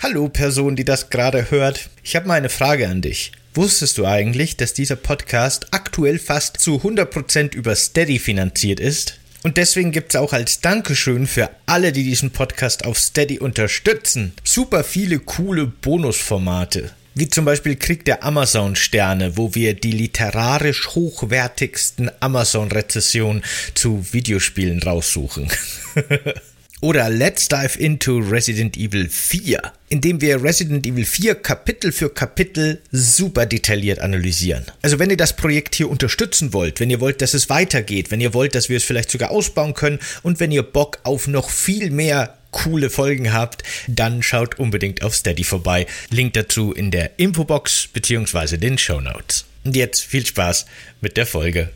Hallo Person, die das gerade hört. Ich habe mal eine Frage an dich. Wusstest du eigentlich, dass dieser Podcast aktuell fast zu 100% über Steady finanziert ist? Und deswegen gibt es auch als Dankeschön für alle, die diesen Podcast auf Steady unterstützen, super viele coole Bonusformate. Wie zum Beispiel Krieg der Amazon-Sterne, wo wir die literarisch hochwertigsten Amazon-Rezessionen zu Videospielen raussuchen. Oder Let's Dive into Resident Evil 4, indem wir Resident Evil 4 Kapitel für Kapitel super detailliert analysieren. Also wenn ihr das Projekt hier unterstützen wollt, wenn ihr wollt, dass es weitergeht, wenn ihr wollt, dass wir es vielleicht sogar ausbauen können und wenn ihr Bock auf noch viel mehr coole Folgen habt, dann schaut unbedingt auf Steady vorbei. Link dazu in der Infobox bzw. den Show Notes. Und jetzt viel Spaß mit der Folge.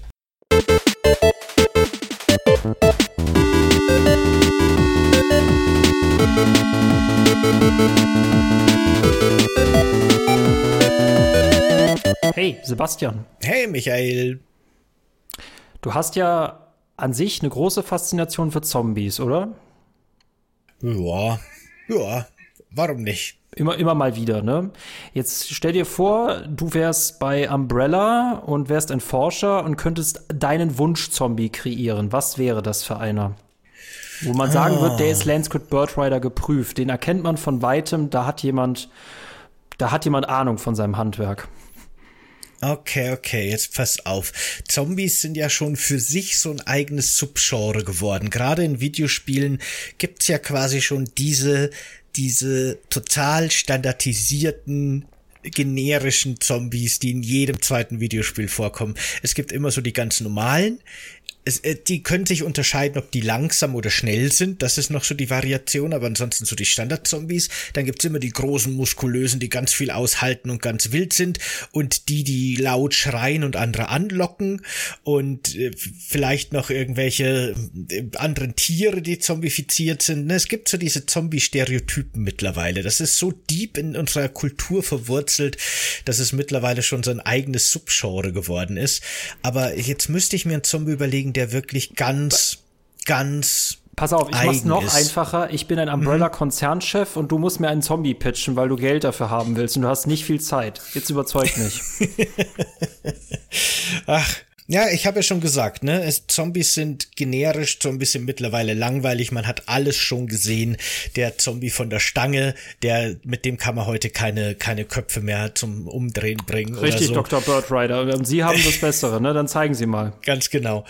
Hey, Sebastian. Hey, Michael. Du hast ja an sich eine große Faszination für Zombies, oder? Ja, ja, warum nicht? Immer, immer mal wieder, ne? Jetzt stell dir vor, du wärst bei Umbrella und wärst ein Forscher und könntest deinen Wunsch-Zombie kreieren. Was wäre das für einer? Wo man sagen wird, der ist Landscript Birdrider geprüft. Den erkennt man von weitem, da hat jemand, da hat jemand Ahnung von seinem Handwerk. Okay, okay, jetzt pass auf. Zombies sind ja schon für sich so ein eigenes Subgenre geworden. Gerade in Videospielen gibt's ja quasi schon diese, diese total standardisierten generischen Zombies, die in jedem zweiten Videospiel vorkommen. Es gibt immer so die ganz normalen, es, äh, die können sich unterscheiden, ob die langsam oder schnell sind. Das ist noch so die Variation, aber ansonsten so die Standard-Zombies. Dann gibt's immer die großen, muskulösen, die ganz viel aushalten und ganz wild sind. Und die, die laut schreien und andere anlocken. Und äh, vielleicht noch irgendwelche äh, anderen Tiere, die zombifiziert sind. Ne, es gibt so diese Zombie-Stereotypen mittlerweile. Das ist so deep in unserer Kultur verwurzelt, dass es mittlerweile schon so ein eigenes Subgenre geworden ist. Aber jetzt müsste ich mir einen Zombie überlegen, der wirklich ganz, ganz Pass auf, ich mach's noch ist. einfacher. Ich bin ein Umbrella-Konzernchef und du musst mir einen Zombie pitchen, weil du Geld dafür haben willst und du hast nicht viel Zeit. Jetzt überzeug mich. Ach, ja, ich habe ja schon gesagt, ne, es, Zombies sind generisch, Zombies sind mittlerweile langweilig, man hat alles schon gesehen. Der Zombie von der Stange, der mit dem kann man heute keine keine Köpfe mehr zum Umdrehen bringen Richtig, so. Dr. Birdrider. Und Sie haben das Bessere, ne? Dann zeigen Sie mal. Ganz genau.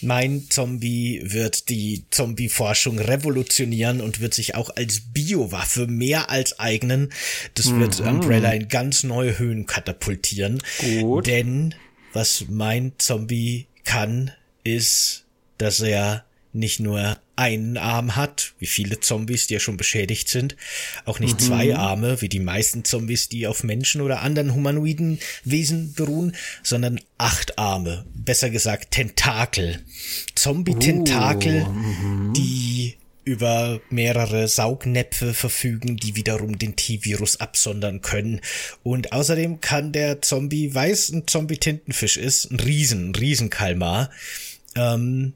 Mein Zombie wird die Zombie-Forschung revolutionieren und wird sich auch als Biowaffe mehr als eignen. Das mhm. wird Umbrella in ganz neue Höhen katapultieren. Gut. Denn was mein Zombie kann, ist, dass er nicht nur einen Arm hat, wie viele Zombies, die ja schon beschädigt sind, auch nicht mhm. zwei Arme, wie die meisten Zombies, die auf Menschen oder anderen humanoiden Wesen beruhen, sondern acht Arme, besser gesagt Tentakel. Zombie-Tentakel, uh, mhm. die über mehrere Saugnäpfe verfügen, die wiederum den T-Virus absondern können. Und außerdem kann der Zombie, weiß ein Zombie Tintenfisch ist, ein Riesen, ein Riesenkalmar, ähm,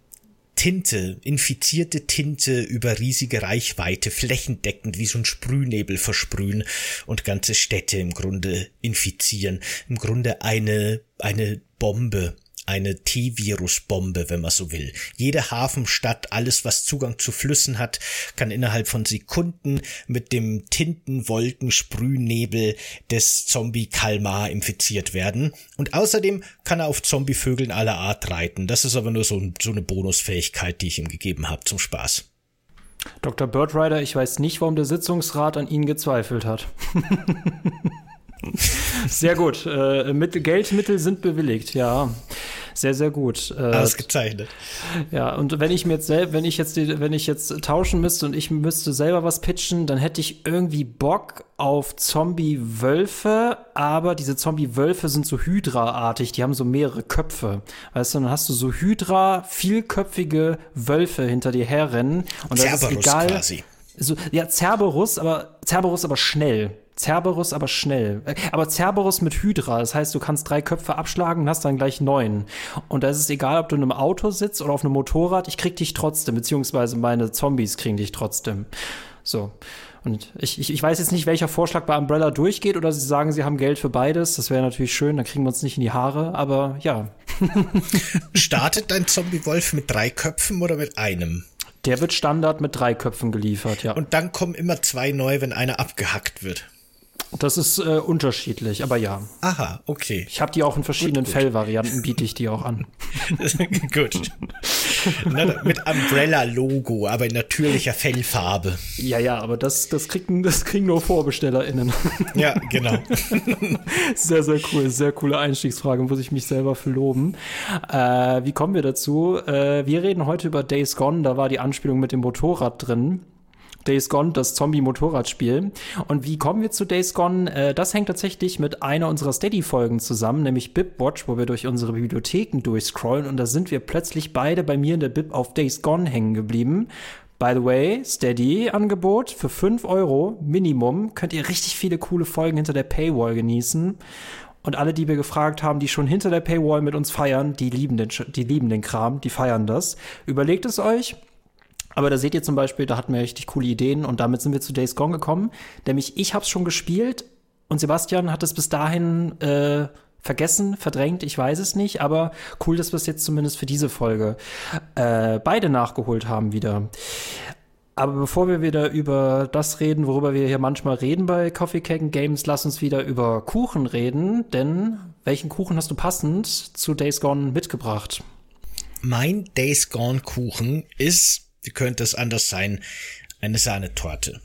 Tinte, infizierte Tinte über riesige Reichweite flächendeckend wie so ein Sprühnebel versprühen und ganze Städte im Grunde infizieren. Im Grunde eine, eine Bombe eine T-Virus-Bombe, wenn man so will. Jede Hafenstadt, alles was Zugang zu Flüssen hat, kann innerhalb von Sekunden mit dem Tintenwolken-Sprühnebel des Zombie Kalmar infiziert werden. Und außerdem kann er auf Zombievögeln aller Art reiten. Das ist aber nur so, so eine Bonusfähigkeit, die ich ihm gegeben habe zum Spaß. Dr. Birdrider, ich weiß nicht, warum der Sitzungsrat an Ihnen gezweifelt hat. Sehr gut. Äh, Mittel, Geldmittel sind bewilligt, ja. Sehr, sehr gut. Äh, Ausgezeichnet. Ja, und wenn ich mir jetzt selbst, wenn ich jetzt, wenn ich jetzt tauschen müsste und ich müsste selber was pitchen, dann hätte ich irgendwie Bock auf Zombie-Wölfe, aber diese Zombie-Wölfe sind so Hydra-artig, die haben so mehrere Köpfe. Weißt du, dann hast du so Hydra, vielköpfige Wölfe hinter dir herrennen und das Cerberus ist egal. Quasi. So, ja, Cerberus, aber Cerberus aber schnell. Cerberus aber schnell. Aber Cerberus mit Hydra, das heißt, du kannst drei Köpfe abschlagen und hast dann gleich neun. Und da ist es egal, ob du in einem Auto sitzt oder auf einem Motorrad, ich krieg dich trotzdem, beziehungsweise meine Zombies kriegen dich trotzdem. So. Und ich, ich, ich weiß jetzt nicht, welcher Vorschlag bei Umbrella durchgeht oder sie sagen, sie haben Geld für beides. Das wäre natürlich schön, dann kriegen wir uns nicht in die Haare, aber ja. Startet dein Zombie-Wolf mit drei Köpfen oder mit einem? Der wird Standard mit drei Köpfen geliefert, ja. Und dann kommen immer zwei neu, wenn einer abgehackt wird. Das ist äh, unterschiedlich, aber ja. Aha, okay. Ich habe die auch in verschiedenen gut, gut. Fellvarianten, biete ich die auch an. gut. Na, mit Umbrella-Logo, aber in natürlicher Fellfarbe. Ja, ja, aber das, das, kriegen, das kriegen nur VorbestellerInnen. Ja, genau. sehr, sehr cool. Sehr coole Einstiegsfrage, muss ich mich selber für loben. Äh, wie kommen wir dazu? Äh, wir reden heute über Days Gone, da war die Anspielung mit dem Motorrad drin. Days Gone, das Zombie-Motorradspiel. Und wie kommen wir zu Days Gone? Äh, das hängt tatsächlich mit einer unserer Steady-Folgen zusammen, nämlich Bibwatch, wo wir durch unsere Bibliotheken durchscrollen und da sind wir plötzlich beide bei mir in der Bib auf Days Gone hängen geblieben. By the way, Steady-Angebot für 5 Euro Minimum könnt ihr richtig viele coole Folgen hinter der Paywall genießen. Und alle, die wir gefragt haben, die schon hinter der Paywall mit uns feiern, die lieben den, die lieben den Kram, die feiern das. Überlegt es euch, aber da seht ihr zum Beispiel, da hatten wir richtig coole Ideen und damit sind wir zu Days Gone gekommen. Nämlich ich habe es schon gespielt und Sebastian hat es bis dahin äh, vergessen, verdrängt, ich weiß es nicht, aber cool, dass wir es jetzt zumindest für diese Folge äh, beide nachgeholt haben wieder. Aber bevor wir wieder über das reden, worüber wir hier manchmal reden bei Coffee Cake Games, lass uns wieder über Kuchen reden, denn welchen Kuchen hast du passend zu Days Gone mitgebracht? Mein Days Gone Kuchen ist wie könnte es anders sein, eine Sahnetorte.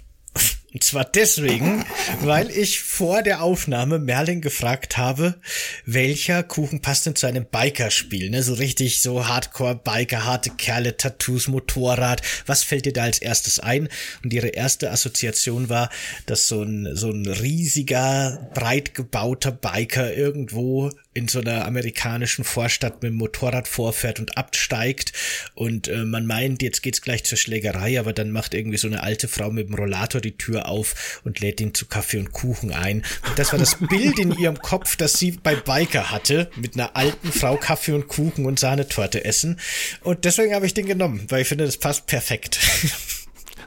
Und zwar deswegen, weil ich vor der Aufnahme Merlin gefragt habe, welcher Kuchen passt denn zu einem Bikerspiel, ne? So richtig so Hardcore-Biker, harte Kerle, Tattoos, Motorrad. Was fällt dir da als erstes ein? Und ihre erste Assoziation war, dass so ein, so ein riesiger, breit gebauter Biker irgendwo in so einer amerikanischen Vorstadt mit dem Motorrad vorfährt und absteigt und äh, man meint, jetzt geht's gleich zur Schlägerei, aber dann macht irgendwie so eine alte Frau mit dem Rollator die Tür auf und lädt ihn zu Kaffee und Kuchen ein. Und das war das Bild in ihrem Kopf, das sie bei Biker hatte, mit einer alten Frau Kaffee und Kuchen und Sahnetorte essen. Und deswegen habe ich den genommen, weil ich finde, das passt perfekt.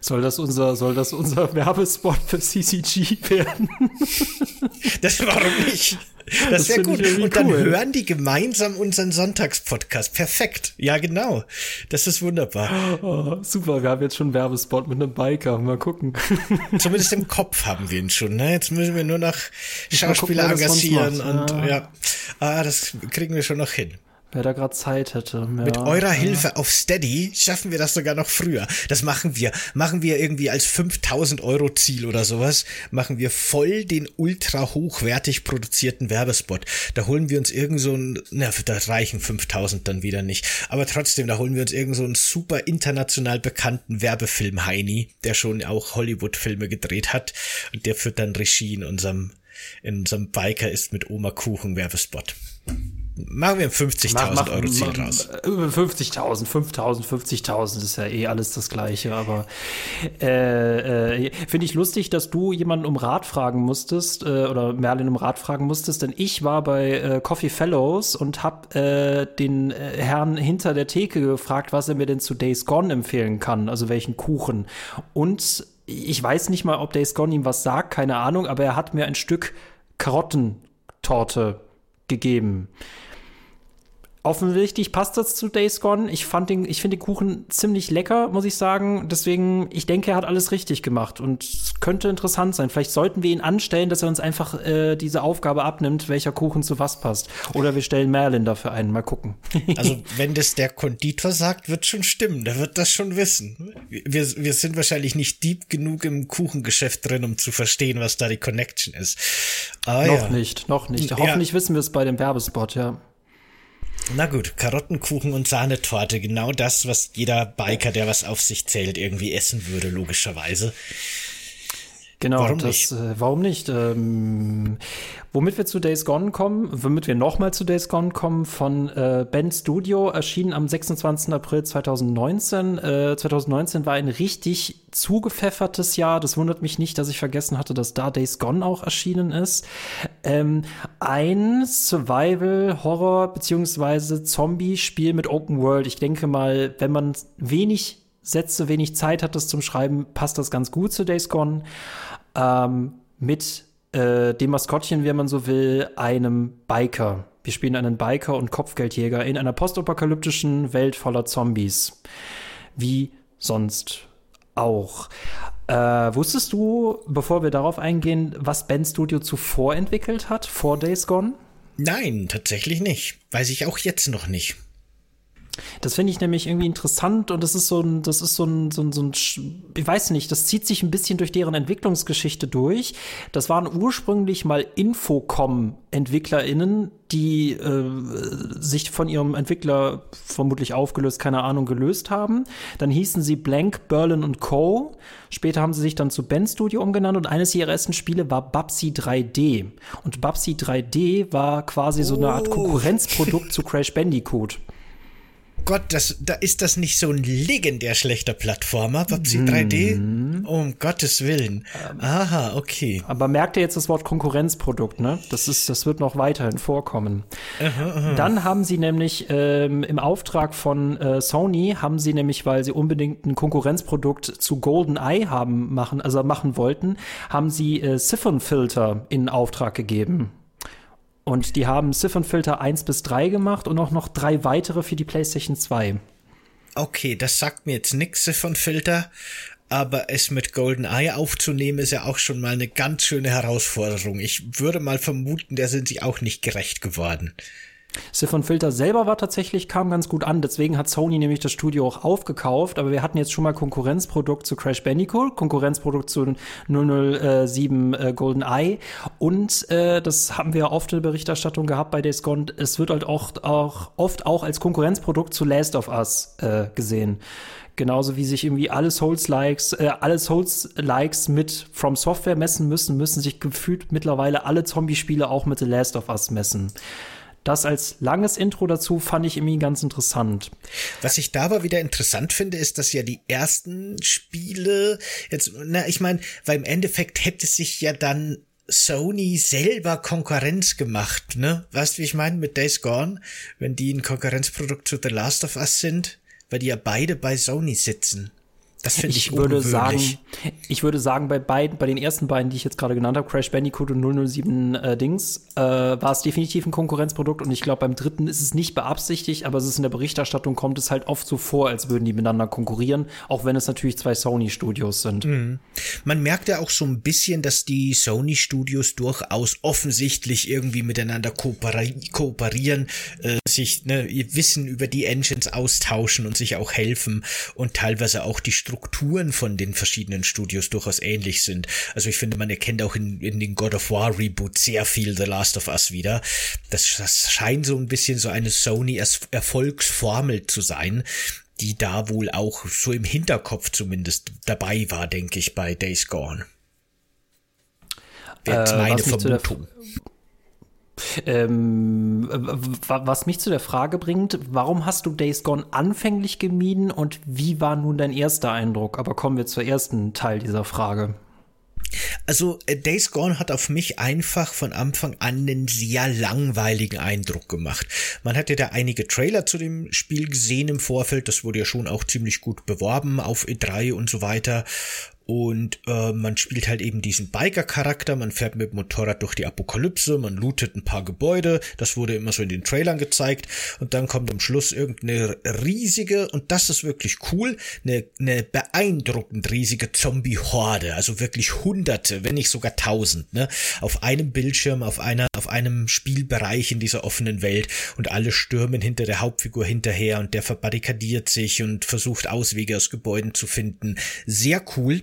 Soll das unser, soll das unser Werbespot für CCG werden? Das warum nicht? Das, das wäre gut. Und dann cool. hören die gemeinsam unseren Sonntagspodcast. Perfekt. Ja, genau. Das ist wunderbar. Oh, super, wir haben jetzt schon einen Werbespot mit einem Biker. Mal gucken. Zumindest im Kopf haben wir ihn schon. Ne? Jetzt müssen wir nur noch Schauspieler gucken, engagieren und ja. ja. Ah, das kriegen wir schon noch hin. Wer da gerade Zeit hätte. Ja, Mit eurer. Hilfe auf Steady schaffen wir das sogar noch früher. Das machen wir. Machen wir irgendwie als 5000 Euro Ziel oder sowas. Machen wir voll den ultra hochwertig produzierten Werbespot. Da holen wir uns irgend so ein, na, da reichen 5000 dann wieder nicht. Aber trotzdem, da holen wir uns irgend so einen super international bekannten Werbefilm Heini, der schon auch Hollywood-Filme gedreht hat. Und der führt dann Regie in unserem, in unserem Biker ist mit Oma Kuchen Werbespot. Machen wir 50.000 Euro Ziel raus. 50.000, 5.000, 50.000 ist ja eh alles das Gleiche. Aber äh, äh, finde ich lustig, dass du jemanden um Rat fragen musstest äh, oder Merlin um Rat fragen musstest, denn ich war bei äh, Coffee Fellows und habe äh, den äh, Herrn hinter der Theke gefragt, was er mir denn zu Days Gone empfehlen kann, also welchen Kuchen. Und ich weiß nicht mal, ob Days Gone ihm was sagt, keine Ahnung, aber er hat mir ein Stück Karottentorte gegeben. Offensichtlich passt das zu Days Gone. Ich fand den, ich finde den Kuchen ziemlich lecker, muss ich sagen. Deswegen, ich denke, er hat alles richtig gemacht und es könnte interessant sein. Vielleicht sollten wir ihn anstellen, dass er uns einfach äh, diese Aufgabe abnimmt, welcher Kuchen zu was passt. Oder wir stellen Merlin dafür ein. Mal gucken. Also, wenn das der Konditor sagt, wird schon stimmen. Der wird das schon wissen. Wir, wir sind wahrscheinlich nicht deep genug im Kuchengeschäft drin, um zu verstehen, was da die Connection ist. Aber noch ja. nicht, noch nicht. Hoffentlich ja. wissen wir es bei dem Werbespot, ja. Na gut, Karottenkuchen und Sahnetorte, genau das, was jeder Biker, der was auf sich zählt, irgendwie essen würde, logischerweise. Genau, warum das, nicht? Äh, warum nicht? Ähm, womit wir zu Days Gone kommen, womit wir nochmal zu Days Gone kommen, von äh, Ben Studio, erschienen am 26. April 2019. Äh, 2019 war ein richtig zugepfeffertes Jahr. Das wundert mich nicht, dass ich vergessen hatte, dass da Days Gone auch erschienen ist. Ähm, ein Survival-Horror- beziehungsweise Zombie-Spiel mit Open World. Ich denke mal, wenn man wenig Sätze, wenig Zeit hattest zum Schreiben, passt das ganz gut zu Days Gone. Ähm, mit äh, dem Maskottchen, wenn man so will, einem Biker. Wir spielen einen Biker und Kopfgeldjäger in einer postapokalyptischen Welt voller Zombies. Wie sonst auch. Äh, wusstest du, bevor wir darauf eingehen, was Ben Studio zuvor entwickelt hat, vor Days Gone? Nein, tatsächlich nicht. Weiß ich auch jetzt noch nicht. Das finde ich nämlich irgendwie interessant und das ist so ein, das ist so ein, so ein, so ein, ich weiß nicht, das zieht sich ein bisschen durch deren Entwicklungsgeschichte durch. Das waren ursprünglich mal Infocom-EntwicklerInnen, die äh, sich von ihrem Entwickler vermutlich aufgelöst, keine Ahnung, gelöst haben. Dann hießen sie Blank, Berlin und Co. Später haben sie sich dann zu Ben Studio umgenannt und eines ihrer ersten Spiele war Babsy 3D. Und Babsy 3D war quasi so eine Art oh. Konkurrenzprodukt zu Crash Bandicoot. Gott, das, da ist das nicht so ein legendär schlechter Plattformer, Babsy mm. 3D? Um Gottes Willen. Ähm, Aha, okay. Aber merkt ihr jetzt das Wort Konkurrenzprodukt, ne? Das ist, das wird noch weiterhin vorkommen. Aha, aha. Dann haben sie nämlich ähm, im Auftrag von äh, Sony haben sie nämlich, weil sie unbedingt ein Konkurrenzprodukt zu GoldenEye haben machen, also machen wollten, haben sie äh, Siphon Filter in Auftrag gegeben. Und die haben Siphon-Filter 1 bis 3 gemacht und auch noch drei weitere für die PlayStation 2. Okay, das sagt mir jetzt nix, Siphon-Filter. Aber es mit GoldenEye aufzunehmen, ist ja auch schon mal eine ganz schöne Herausforderung. Ich würde mal vermuten, der sind sich auch nicht gerecht geworden. Siphon Filter selber war tatsächlich, kam ganz gut an. Deswegen hat Sony nämlich das Studio auch aufgekauft. Aber wir hatten jetzt schon mal Konkurrenzprodukt zu Crash Bandicoot, Konkurrenzprodukt zu 007 äh, Golden Eye. Und äh, das haben wir oft in der Berichterstattung gehabt bei Days Gone. Es wird halt auch, auch oft auch als Konkurrenzprodukt zu Last of Us äh, gesehen. Genauso wie sich irgendwie alle Souls-Likes, äh, alle Souls-Likes mit From Software messen müssen, müssen sich gefühlt mittlerweile alle Zombie-Spiele auch mit The Last of Us messen. Das als langes Intro dazu fand ich irgendwie ganz interessant. Was ich da aber wieder interessant finde, ist, dass ja die ersten Spiele jetzt, na, ich meine, weil im Endeffekt hätte sich ja dann Sony selber Konkurrenz gemacht, ne? Weißt du, wie ich meine mit Days Gone, wenn die ein Konkurrenzprodukt zu The Last of Us sind, weil die ja beide bei Sony sitzen. Das finde ich, ich würde sagen, ich würde sagen, bei beiden, bei den ersten beiden, die ich jetzt gerade genannt habe, Crash Bandicoot und 007 äh, Dings, äh, war es definitiv ein Konkurrenzprodukt und ich glaube, beim dritten ist es nicht beabsichtigt, aber es ist in der Berichterstattung kommt es halt oft so vor, als würden die miteinander konkurrieren, auch wenn es natürlich zwei Sony-Studios sind. Mhm. Man merkt ja auch so ein bisschen, dass die Sony-Studios durchaus offensichtlich irgendwie miteinander kooperieren, äh, sich ne, ihr Wissen über die Engines austauschen und sich auch helfen und teilweise auch die Strukturen von den verschiedenen Studios durchaus ähnlich sind. Also ich finde, man erkennt auch in, in den God of War Reboot sehr viel The Last of Us wieder. Das, das scheint so ein bisschen so eine Sony Erfolgsformel zu sein, die da wohl auch so im Hinterkopf zumindest dabei war, denke ich, bei Days Gone. Wäre äh, meine Vermutung. Ähm, was mich zu der Frage bringt, warum hast du Days Gone anfänglich gemieden und wie war nun dein erster Eindruck? Aber kommen wir zur ersten Teil dieser Frage. Also äh, Days Gone hat auf mich einfach von Anfang an einen sehr langweiligen Eindruck gemacht. Man hatte da einige Trailer zu dem Spiel gesehen im Vorfeld, das wurde ja schon auch ziemlich gut beworben auf E3 und so weiter. Und äh, man spielt halt eben diesen Biker-Charakter, man fährt mit dem Motorrad durch die Apokalypse, man lootet ein paar Gebäude, das wurde immer so in den Trailern gezeigt. Und dann kommt am Schluss irgendeine riesige, und das ist wirklich cool, eine, eine beeindruckend riesige Zombie-Horde. Also wirklich hunderte, wenn nicht sogar tausend, ne? Auf einem Bildschirm, auf einer, auf einem Spielbereich in dieser offenen Welt. Und alle stürmen hinter der Hauptfigur hinterher und der verbarrikadiert sich und versucht Auswege aus Gebäuden zu finden. Sehr cool.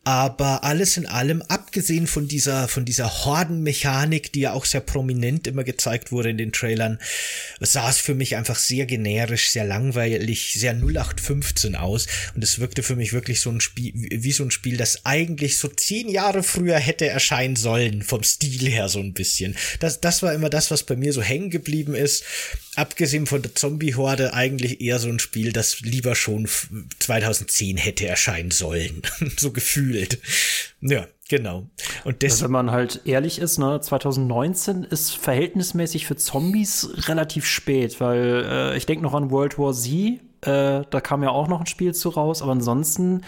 Aber alles in allem, abgesehen von dieser, von dieser Hordenmechanik, die ja auch sehr prominent immer gezeigt wurde in den Trailern, sah es für mich einfach sehr generisch, sehr langweilig, sehr 0815 aus. Und es wirkte für mich wirklich so ein Spiel, wie so ein Spiel, das eigentlich so zehn Jahre früher hätte erscheinen sollen, vom Stil her so ein bisschen. Das, das war immer das, was bei mir so hängen geblieben ist abgesehen von der Zombie-Horde eigentlich eher so ein Spiel, das lieber schon 2010 hätte erscheinen sollen. so gefühlt. Ja, genau. Und das, wenn man halt ehrlich ist, ne, 2019 ist verhältnismäßig für Zombies relativ spät, weil äh, ich denke noch an World War Z, Äh, da kam ja auch noch ein Spiel zu raus, aber ansonsten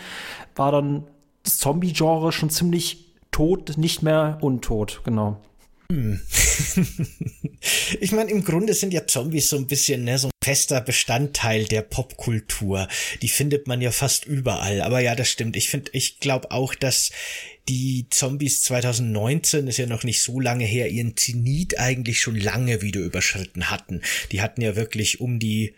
war dann das Zombie-Genre schon ziemlich tot, nicht mehr untot, genau. Hm. ich meine, im Grunde sind ja Zombies so ein bisschen ne, so fester Bestandteil der Popkultur. Die findet man ja fast überall. Aber ja, das stimmt. Ich finde, ich glaube auch, dass die Zombies 2019 ist ja noch nicht so lange her, ihren Zenit eigentlich schon lange wieder überschritten hatten. Die hatten ja wirklich um die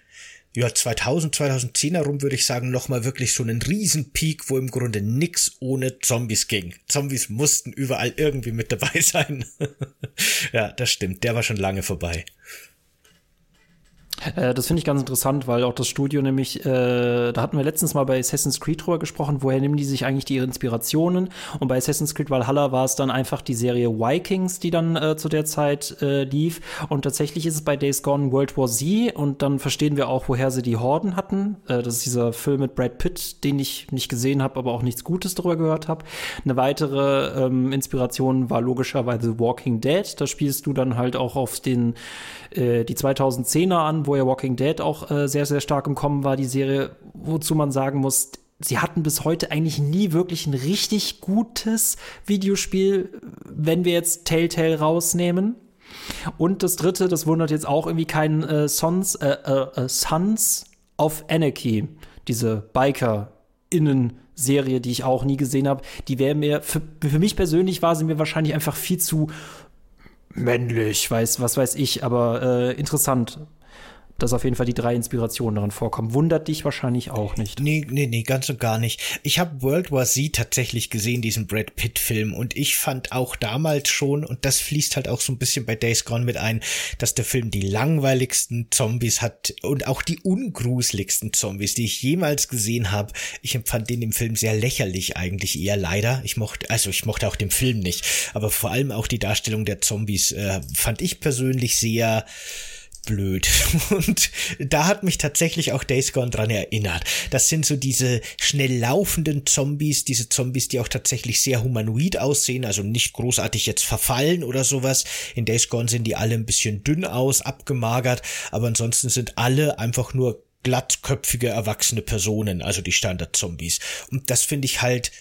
ja, 2000, 2010 herum würde ich sagen, nochmal wirklich so einen riesen Peak, wo im Grunde nix ohne Zombies ging. Zombies mussten überall irgendwie mit dabei sein. ja, das stimmt. Der war schon lange vorbei. Äh, das finde ich ganz interessant, weil auch das Studio nämlich, äh, da hatten wir letztens mal bei Assassin's Creed drüber gesprochen, woher nehmen die sich eigentlich die Inspirationen? Und bei Assassin's Creed Valhalla war es dann einfach die Serie Vikings, die dann äh, zu der Zeit äh, lief. Und tatsächlich ist es bei Days Gone World War Z und dann verstehen wir auch, woher sie die Horden hatten. Äh, das ist dieser Film mit Brad Pitt, den ich nicht gesehen habe, aber auch nichts Gutes darüber gehört habe. Eine weitere ähm, Inspiration war logischerweise Walking Dead. Da spielst du dann halt auch auf den äh, die 2010er an, wo ja Walking Dead auch äh, sehr, sehr stark im Kommen war, die Serie, wozu man sagen muss, sie hatten bis heute eigentlich nie wirklich ein richtig gutes Videospiel, wenn wir jetzt Telltale rausnehmen. Und das dritte, das wundert jetzt auch irgendwie keinen äh, Sons, äh, äh, äh Sons of Anarchy, diese Biker-Innen-Serie, die ich auch nie gesehen habe. Die wäre mir, für, für mich persönlich war sie mir wahrscheinlich einfach viel zu männlich, weiß, was weiß ich, aber äh, interessant dass auf jeden Fall die drei Inspirationen daran vorkommen. Wundert dich wahrscheinlich auch nicht. Nee, nee, nee, ganz und gar nicht. Ich habe World War Z tatsächlich gesehen, diesen Brad Pitt-Film, und ich fand auch damals schon, und das fließt halt auch so ein bisschen bei Days Gone mit ein, dass der Film die langweiligsten Zombies hat und auch die ungruseligsten Zombies, die ich jemals gesehen habe. Ich empfand den im Film sehr lächerlich eigentlich eher leider. Ich mochte, also ich mochte auch den Film nicht, aber vor allem auch die Darstellung der Zombies äh, fand ich persönlich sehr blöd. Und da hat mich tatsächlich auch Days Gone dran erinnert. Das sind so diese schnell laufenden Zombies, diese Zombies, die auch tatsächlich sehr humanoid aussehen, also nicht großartig jetzt verfallen oder sowas. In Days Gone sehen die alle ein bisschen dünn aus, abgemagert, aber ansonsten sind alle einfach nur glattköpfige erwachsene Personen, also die Standard-Zombies. Und das finde ich halt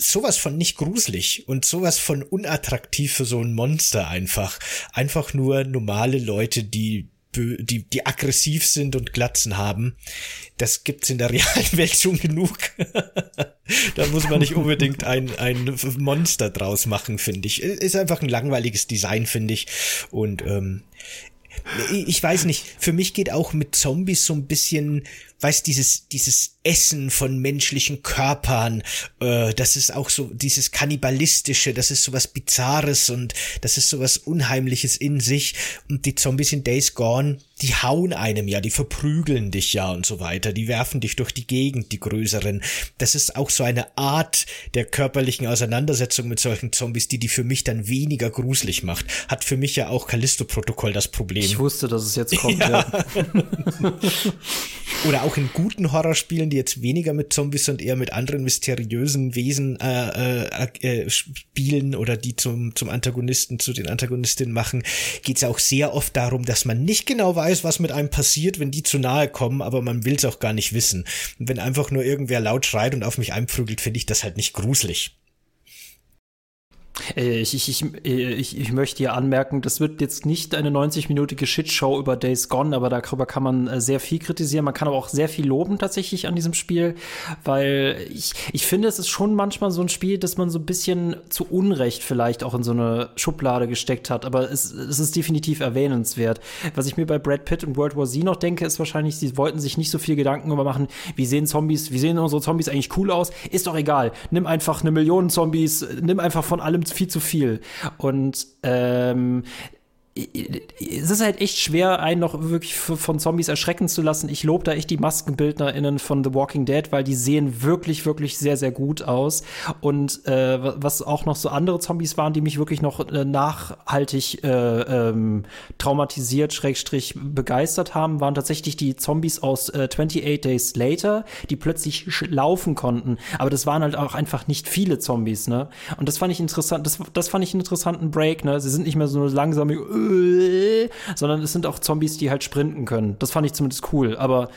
sowas von nicht gruselig und sowas von unattraktiv für so ein Monster einfach. Einfach nur normale Leute, die die, die aggressiv sind und Glatzen haben. Das gibt's in der realen Welt schon genug. da muss man nicht unbedingt ein, ein Monster draus machen, finde ich. Ist einfach ein langweiliges Design, finde ich. Und ähm, ich weiß nicht, für mich geht auch mit Zombies so ein bisschen weiß dieses dieses Essen von menschlichen Körpern, äh, das ist auch so dieses kannibalistische, das ist sowas Bizarres und das ist sowas Unheimliches in sich. Und die Zombies in Days Gone, die hauen einem ja, die verprügeln dich ja und so weiter, die werfen dich durch die Gegend, die größeren. Das ist auch so eine Art der körperlichen Auseinandersetzung mit solchen Zombies, die die für mich dann weniger gruselig macht. Hat für mich ja auch Callisto-Protokoll das Problem. Ich wusste, dass es jetzt kommt. Ja. Ja. Oder auch in guten Horrorspielen, die jetzt weniger mit Zombies und eher mit anderen mysteriösen Wesen äh, äh, äh, spielen oder die zum, zum Antagonisten, zu den Antagonistinnen machen, geht es auch sehr oft darum, dass man nicht genau weiß, was mit einem passiert, wenn die zu nahe kommen, aber man will es auch gar nicht wissen. Und wenn einfach nur irgendwer laut schreit und auf mich einprügelt, finde ich das halt nicht gruselig. Äh, ich, ich, ich, äh, ich, ich möchte hier anmerken, das wird jetzt nicht eine 90-minütige Shitshow über Days Gone, aber darüber kann man äh, sehr viel kritisieren. Man kann aber auch sehr viel loben tatsächlich an diesem Spiel, weil ich, ich finde, es ist schon manchmal so ein Spiel, das man so ein bisschen zu Unrecht vielleicht auch in so eine Schublade gesteckt hat, aber es, es ist definitiv erwähnenswert. Was ich mir bei Brad Pitt und World War Z noch denke, ist wahrscheinlich, sie wollten sich nicht so viel Gedanken darüber machen, wie sehen Zombies, wie sehen unsere Zombies eigentlich cool aus? Ist doch egal. Nimm einfach eine Million Zombies, nimm einfach von allem viel zu viel. Und ähm, es ist halt echt schwer, einen noch wirklich von Zombies erschrecken zu lassen. Ich lobe da echt die MaskenbildnerInnen von The Walking Dead, weil die sehen wirklich, wirklich sehr, sehr gut aus. Und äh, was auch noch so andere Zombies waren, die mich wirklich noch äh, nachhaltig äh, ähm, traumatisiert, schrägstrich begeistert haben, waren tatsächlich die Zombies aus äh, 28 Days Later, die plötzlich laufen konnten. Aber das waren halt auch einfach nicht viele Zombies, ne? Und das fand ich interessant, das, das fand ich einen interessanten Break, ne? Sie sind nicht mehr so langsame sondern es sind auch Zombies, die halt sprinten können. Das fand ich zumindest cool. Aber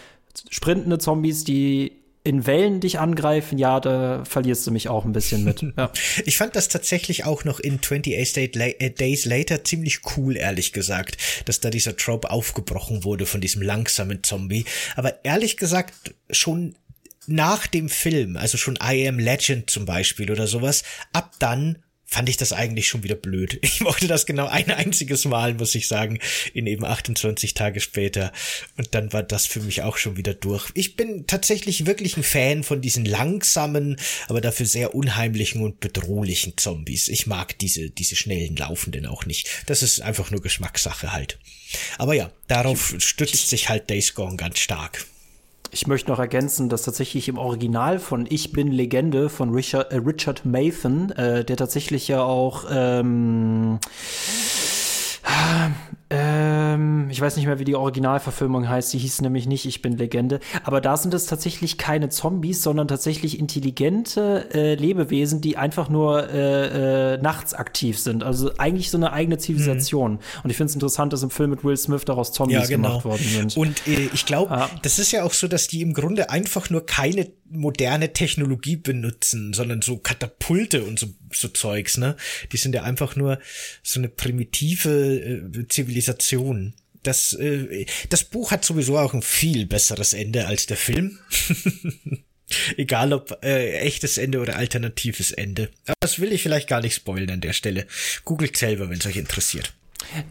sprintende Zombies, die in Wellen dich angreifen, ja, da verlierst du mich auch ein bisschen mit. Ja. Ich fand das tatsächlich auch noch in 28 äh, Days Later ziemlich cool, ehrlich gesagt, dass da dieser Trope aufgebrochen wurde von diesem langsamen Zombie. Aber ehrlich gesagt, schon nach dem Film, also schon I Am Legend zum Beispiel oder sowas, ab dann fand ich das eigentlich schon wieder blöd. Ich mochte das genau ein einziges Mal, muss ich sagen, in eben 28 Tage später. Und dann war das für mich auch schon wieder durch. Ich bin tatsächlich wirklich ein Fan von diesen langsamen, aber dafür sehr unheimlichen und bedrohlichen Zombies. Ich mag diese, diese schnellen Laufenden auch nicht. Das ist einfach nur Geschmackssache halt. Aber ja, darauf stützt sich halt Days Gone ganz stark. Ich möchte noch ergänzen, dass tatsächlich im Original von Ich bin Legende von Richard, äh, Richard Mathan, äh, der tatsächlich ja auch ähm, ähm, ich weiß nicht mehr, wie die Originalverfilmung heißt. Die hieß nämlich nicht Ich bin Legende. Aber da sind es tatsächlich keine Zombies, sondern tatsächlich intelligente äh, Lebewesen, die einfach nur äh, äh, nachts aktiv sind. Also eigentlich so eine eigene Zivilisation. Mhm. Und ich finde es interessant, dass im Film mit Will Smith daraus Zombies ja, genau. gemacht worden sind. Und äh, ich glaube, ah. das ist ja auch so, dass die im Grunde einfach nur keine moderne Technologie benutzen, sondern so Katapulte und so, so Zeugs, ne? Die sind ja einfach nur so eine primitive äh, Zivilisation. Das, äh, das Buch hat sowieso auch ein viel besseres Ende als der Film. Egal ob äh, echtes Ende oder alternatives Ende. Aber das will ich vielleicht gar nicht spoilern an der Stelle. Googelt selber, wenn es euch interessiert.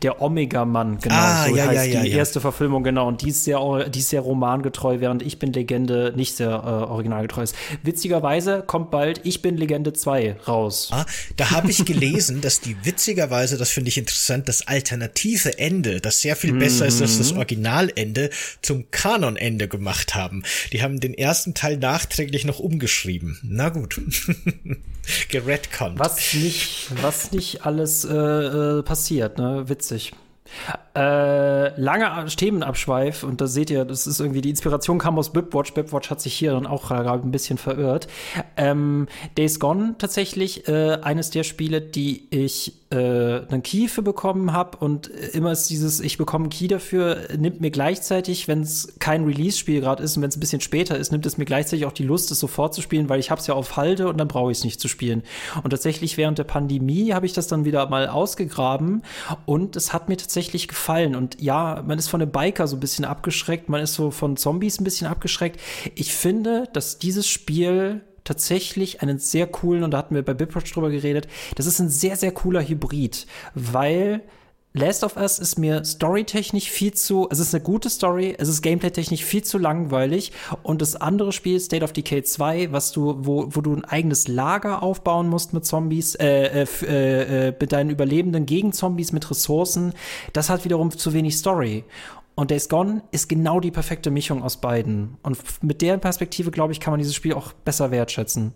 Der Omega-Mann, genau. Ah, so ja, heißt ja, ja, die erste Verfilmung, genau. Und die ist sehr, die ist sehr romangetreu, während Ich bin Legende nicht sehr äh, originalgetreu ist. Witzigerweise kommt bald Ich bin Legende 2 raus. Ah, da habe ich gelesen, dass die witzigerweise, das finde ich interessant, das alternative Ende, das sehr viel besser ist als das mhm. Originalende, zum Kanonende gemacht haben. Die haben den ersten Teil nachträglich noch umgeschrieben. Na gut. Geredconnt. Was nicht, was nicht alles äh, äh passiert, ne? Witzig. Äh, lange Themenabschweif und da seht ihr, das ist irgendwie, die Inspiration kam aus Bipwatch. Bipwatch hat sich hier dann auch gerade ein bisschen verirrt. Ähm, Days Gone tatsächlich äh, eines der Spiele, die ich äh, einen Key für bekommen habe und immer ist dieses, ich bekomme einen Key dafür, nimmt mir gleichzeitig, wenn es kein Release-Spiel gerade ist und wenn es ein bisschen später ist, nimmt es mir gleichzeitig auch die Lust, es sofort zu spielen, weil ich habe es ja auf Halde und dann brauche ich es nicht zu spielen. Und tatsächlich während der Pandemie habe ich das dann wieder mal ausgegraben und es hat mir tatsächlich gefallen. Und ja, man ist von den Biker so ein bisschen abgeschreckt, man ist so von Zombies ein bisschen abgeschreckt. Ich finde, dass dieses Spiel tatsächlich einen sehr coolen, und da hatten wir bei Bipwatch drüber geredet, das ist ein sehr, sehr cooler Hybrid, weil Last of Us ist mir storytechnisch viel zu, es ist eine gute Story, es ist gameplaytechnisch viel zu langweilig und das andere Spiel, State of Decay 2, was du, wo, wo du ein eigenes Lager aufbauen musst mit Zombies, äh, äh, äh, äh, mit deinen Überlebenden gegen Zombies mit Ressourcen, das hat wiederum zu wenig Story. Und Days Gone ist genau die perfekte Mischung aus beiden. Und mit der Perspektive, glaube ich, kann man dieses Spiel auch besser wertschätzen.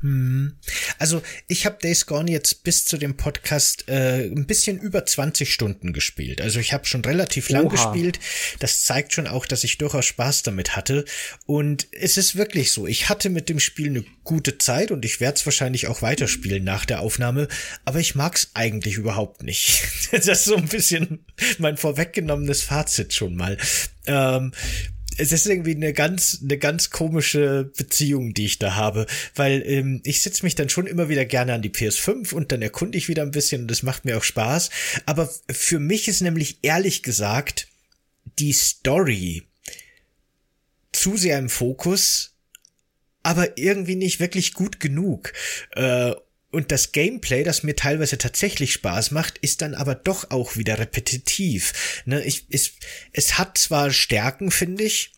Hm. Also ich habe Days Gone jetzt bis zu dem Podcast äh, ein bisschen über 20 Stunden gespielt. Also ich habe schon relativ lang Oha. gespielt. Das zeigt schon auch, dass ich durchaus Spaß damit hatte. Und es ist wirklich so. Ich hatte mit dem Spiel eine gute Zeit und ich werde es wahrscheinlich auch weiterspielen nach der Aufnahme. Aber ich mag's eigentlich überhaupt nicht. das ist so ein bisschen mein vorweggenommenes Fazit schon mal. Ähm, es ist irgendwie eine ganz, eine ganz komische Beziehung, die ich da habe, weil ähm, ich setze mich dann schon immer wieder gerne an die PS5 und dann erkunde ich wieder ein bisschen und das macht mir auch Spaß. Aber für mich ist nämlich ehrlich gesagt die Story zu sehr im Fokus, aber irgendwie nicht wirklich gut genug. Äh, und das Gameplay, das mir teilweise tatsächlich Spaß macht, ist dann aber doch auch wieder repetitiv. Ne, ich, es, es hat zwar Stärken, finde ich,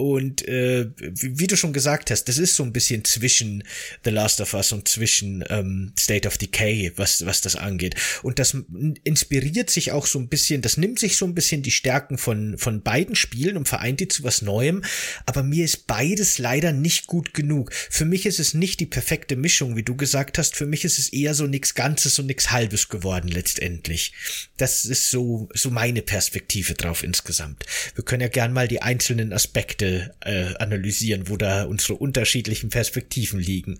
und äh, wie, wie, du schon gesagt hast, das ist so ein bisschen zwischen The Last of Us und zwischen ähm, State of Decay, was, was das angeht. Und das inspiriert sich auch so ein bisschen, das nimmt sich so ein bisschen die Stärken von, von beiden Spielen und vereint die zu was Neuem. Aber mir ist beides leider nicht gut genug. Für mich ist es nicht die perfekte Mischung, wie du gesagt hast. Für mich ist es eher so nix Ganzes und nix Halbes geworden letztendlich. Das ist so, so meine Perspektive drauf insgesamt. Wir können ja gern mal die einzelnen Aspekte äh, analysieren, wo da unsere unterschiedlichen Perspektiven liegen.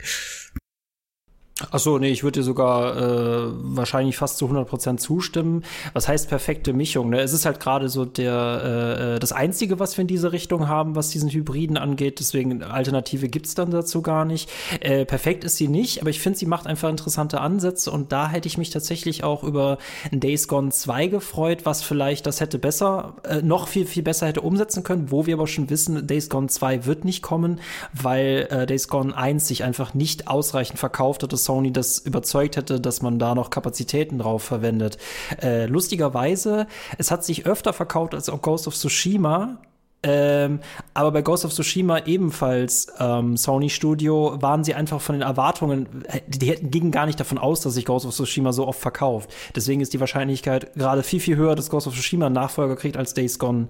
Ach so, nee, ich würde dir sogar äh, wahrscheinlich fast zu 100% zustimmen. Was heißt perfekte Mischung? Ne? Es ist halt gerade so der äh, das Einzige, was wir in diese Richtung haben, was diesen Hybriden angeht. Deswegen Alternative gibt's dann dazu gar nicht. Äh, perfekt ist sie nicht, aber ich finde, sie macht einfach interessante Ansätze und da hätte ich mich tatsächlich auch über Days Gone 2 gefreut, was vielleicht das hätte besser, äh, noch viel, viel besser hätte umsetzen können, wo wir aber schon wissen, Days Gone 2 wird nicht kommen, weil äh, Days Gone 1 sich einfach nicht ausreichend verkauft hat. Das Sony das überzeugt hätte, dass man da noch Kapazitäten drauf verwendet. Äh, lustigerweise, es hat sich öfter verkauft als auch Ghost of Tsushima, ähm, aber bei Ghost of Tsushima ebenfalls ähm, Sony Studio waren sie einfach von den Erwartungen, äh, die hätten, gingen gar nicht davon aus, dass sich Ghost of Tsushima so oft verkauft. Deswegen ist die Wahrscheinlichkeit gerade viel, viel höher, dass Ghost of Tsushima einen Nachfolger kriegt, als Days Gone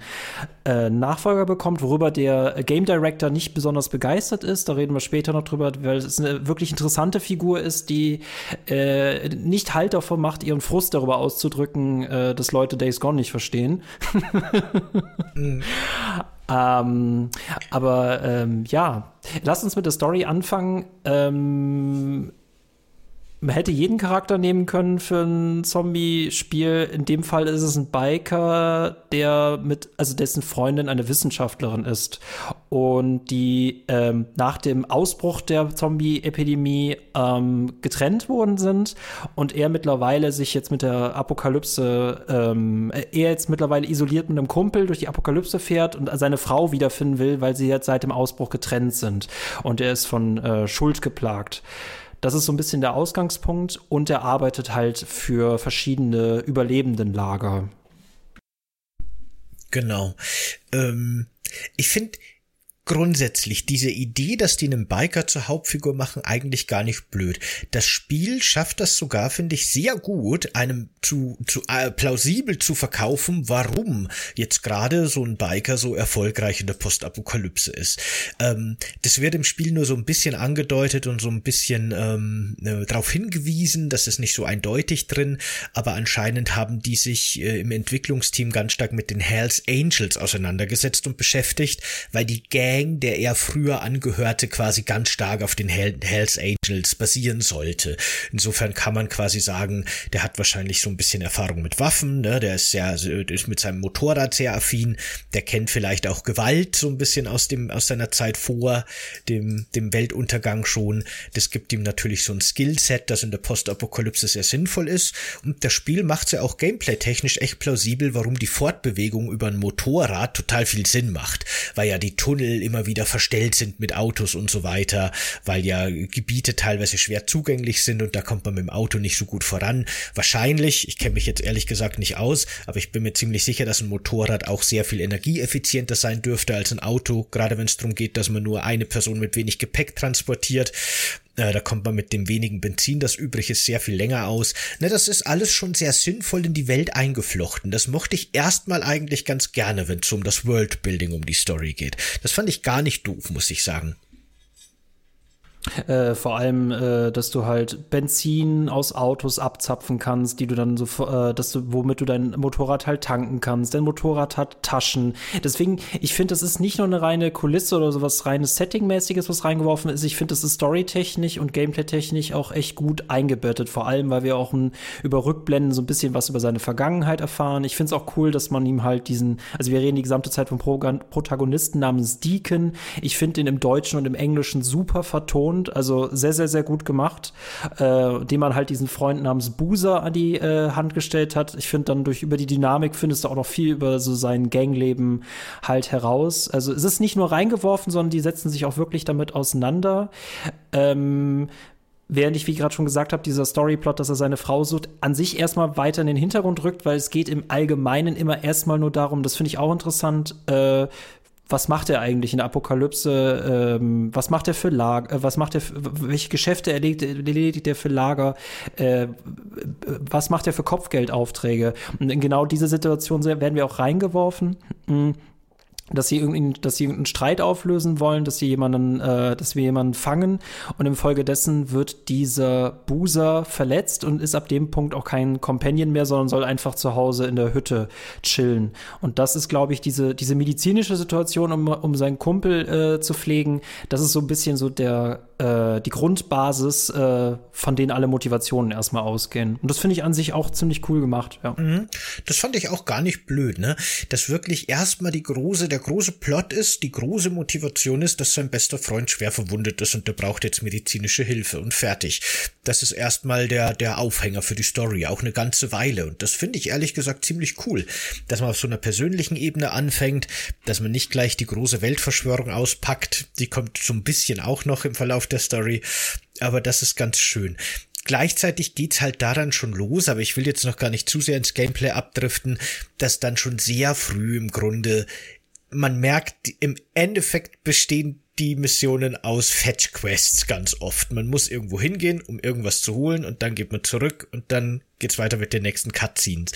äh, Nachfolger bekommt, worüber der Game Director nicht besonders begeistert ist. Da reden wir später noch drüber, weil es eine wirklich interessante Figur ist, die äh, nicht Halt davon macht, ihren Frust darüber auszudrücken, äh, dass Leute Days Gone nicht verstehen. mhm. Ähm, aber ähm, ja, lass uns mit der Story anfangen. Ähm, man hätte jeden Charakter nehmen können für ein Zombie-Spiel. In dem Fall ist es ein Biker, der mit, also dessen Freundin eine Wissenschaftlerin ist und die ähm, nach dem Ausbruch der Zombie-Epidemie ähm, getrennt worden sind und er mittlerweile sich jetzt mit der Apokalypse, ähm, er jetzt mittlerweile isoliert mit einem Kumpel durch die Apokalypse fährt und seine Frau wiederfinden will, weil sie jetzt seit dem Ausbruch getrennt sind und er ist von äh, Schuld geplagt. Das ist so ein bisschen der Ausgangspunkt und er arbeitet halt für verschiedene Überlebendenlager. Genau. Ähm, ich finde, grundsätzlich diese Idee, dass die einen Biker zur Hauptfigur machen, eigentlich gar nicht blöd. Das Spiel schafft das sogar, finde ich, sehr gut, einem zu, zu äh, plausibel zu verkaufen, warum jetzt gerade so ein Biker so erfolgreich in der Postapokalypse ist. Ähm, das wird im Spiel nur so ein bisschen angedeutet und so ein bisschen ähm, äh, darauf hingewiesen, das ist nicht so eindeutig drin, aber anscheinend haben die sich äh, im Entwicklungsteam ganz stark mit den Hells Angels auseinandergesetzt und beschäftigt, weil die Gang Gang, der er früher angehörte, quasi ganz stark auf den Hells Angels basieren sollte. Insofern kann man quasi sagen, der hat wahrscheinlich so ein bisschen Erfahrung mit Waffen, ne? der ist sehr, der ist mit seinem Motorrad sehr affin, der kennt vielleicht auch Gewalt so ein bisschen aus dem, aus seiner Zeit vor dem, dem Weltuntergang schon. Das gibt ihm natürlich so ein Skillset, das in der Postapokalypse sehr sinnvoll ist. Und das Spiel macht ja auch gameplay-technisch echt plausibel, warum die Fortbewegung über ein Motorrad total viel Sinn macht, weil ja die Tunnel immer wieder verstellt sind mit Autos und so weiter, weil ja Gebiete teilweise schwer zugänglich sind und da kommt man mit dem Auto nicht so gut voran. Wahrscheinlich, ich kenne mich jetzt ehrlich gesagt nicht aus, aber ich bin mir ziemlich sicher, dass ein Motorrad auch sehr viel energieeffizienter sein dürfte als ein Auto, gerade wenn es darum geht, dass man nur eine Person mit wenig Gepäck transportiert. Äh, da kommt man mit dem wenigen Benzin, das übrig ist, sehr viel länger aus. Ne, das ist alles schon sehr sinnvoll in die Welt eingeflochten. Das mochte ich erstmal eigentlich ganz gerne, wenn es um das Worldbuilding, um die Story geht. Das fand ich gar nicht doof, muss ich sagen. Äh, vor allem, äh, dass du halt Benzin aus Autos abzapfen kannst, die du dann so, äh, dass du, womit du dein Motorrad halt tanken kannst. Dein Motorrad hat Taschen. Deswegen, ich finde, das ist nicht nur eine reine Kulisse oder sowas reines Settingmäßiges, was reingeworfen ist. Ich finde, das ist storytechnisch und gameplaytechnisch auch echt gut eingebettet. Vor allem, weil wir auch ein, über Rückblenden so ein bisschen was über seine Vergangenheit erfahren. Ich finde es auch cool, dass man ihm halt diesen, also wir reden die gesamte Zeit vom Pro Protagonisten namens Deacon. Ich finde den im Deutschen und im Englischen super vertont betont, also sehr, sehr, sehr gut gemacht, äh, dem man halt diesen Freund namens Boozer an die äh, Hand gestellt hat. Ich finde dann durch über die Dynamik findest du auch noch viel über so sein Gangleben halt heraus. Also es ist nicht nur reingeworfen, sondern die setzen sich auch wirklich damit auseinander. Ähm, während ich, wie gerade schon gesagt habe, dieser Storyplot, dass er seine Frau sucht, an sich erstmal weiter in den Hintergrund rückt, weil es geht im Allgemeinen immer erstmal nur darum, das finde ich auch interessant, äh, was macht er eigentlich in der Apokalypse, ähm, was macht er für Lager, äh, was macht er, für, welche Geschäfte erledigt, erledigt er für Lager, äh, was macht er für Kopfgeldaufträge. Und in genau diese Situation werden wir auch reingeworfen. Mhm dass sie irgendwie, dass sie einen Streit auflösen wollen, dass sie jemanden, äh, dass wir jemanden fangen und infolgedessen wird dieser Buser verletzt und ist ab dem Punkt auch kein Companion mehr, sondern soll einfach zu Hause in der Hütte chillen. Und das ist, glaube ich, diese diese medizinische Situation, um um seinen Kumpel äh, zu pflegen. Das ist so ein bisschen so der äh, die Grundbasis, äh, von denen alle Motivationen erstmal ausgehen. Und das finde ich an sich auch ziemlich cool gemacht, ja. Mhm. Das fand ich auch gar nicht blöd, ne? Dass wirklich erstmal die große, der große Plot ist, die große Motivation ist, dass sein bester Freund schwer verwundet ist und der braucht jetzt medizinische Hilfe und fertig. Das ist erstmal der, der Aufhänger für die Story, auch eine ganze Weile. Und das finde ich ehrlich gesagt ziemlich cool, dass man auf so einer persönlichen Ebene anfängt, dass man nicht gleich die große Weltverschwörung auspackt. Die kommt so ein bisschen auch noch im Verlauf der Story. Aber das ist ganz schön. Gleichzeitig geht's halt daran schon los, aber ich will jetzt noch gar nicht zu sehr ins Gameplay abdriften, dass dann schon sehr früh im Grunde man merkt, im Endeffekt bestehen die Missionen aus Fetch Quests ganz oft. Man muss irgendwo hingehen, um irgendwas zu holen und dann geht man zurück und dann geht's weiter mit den nächsten Cutscenes.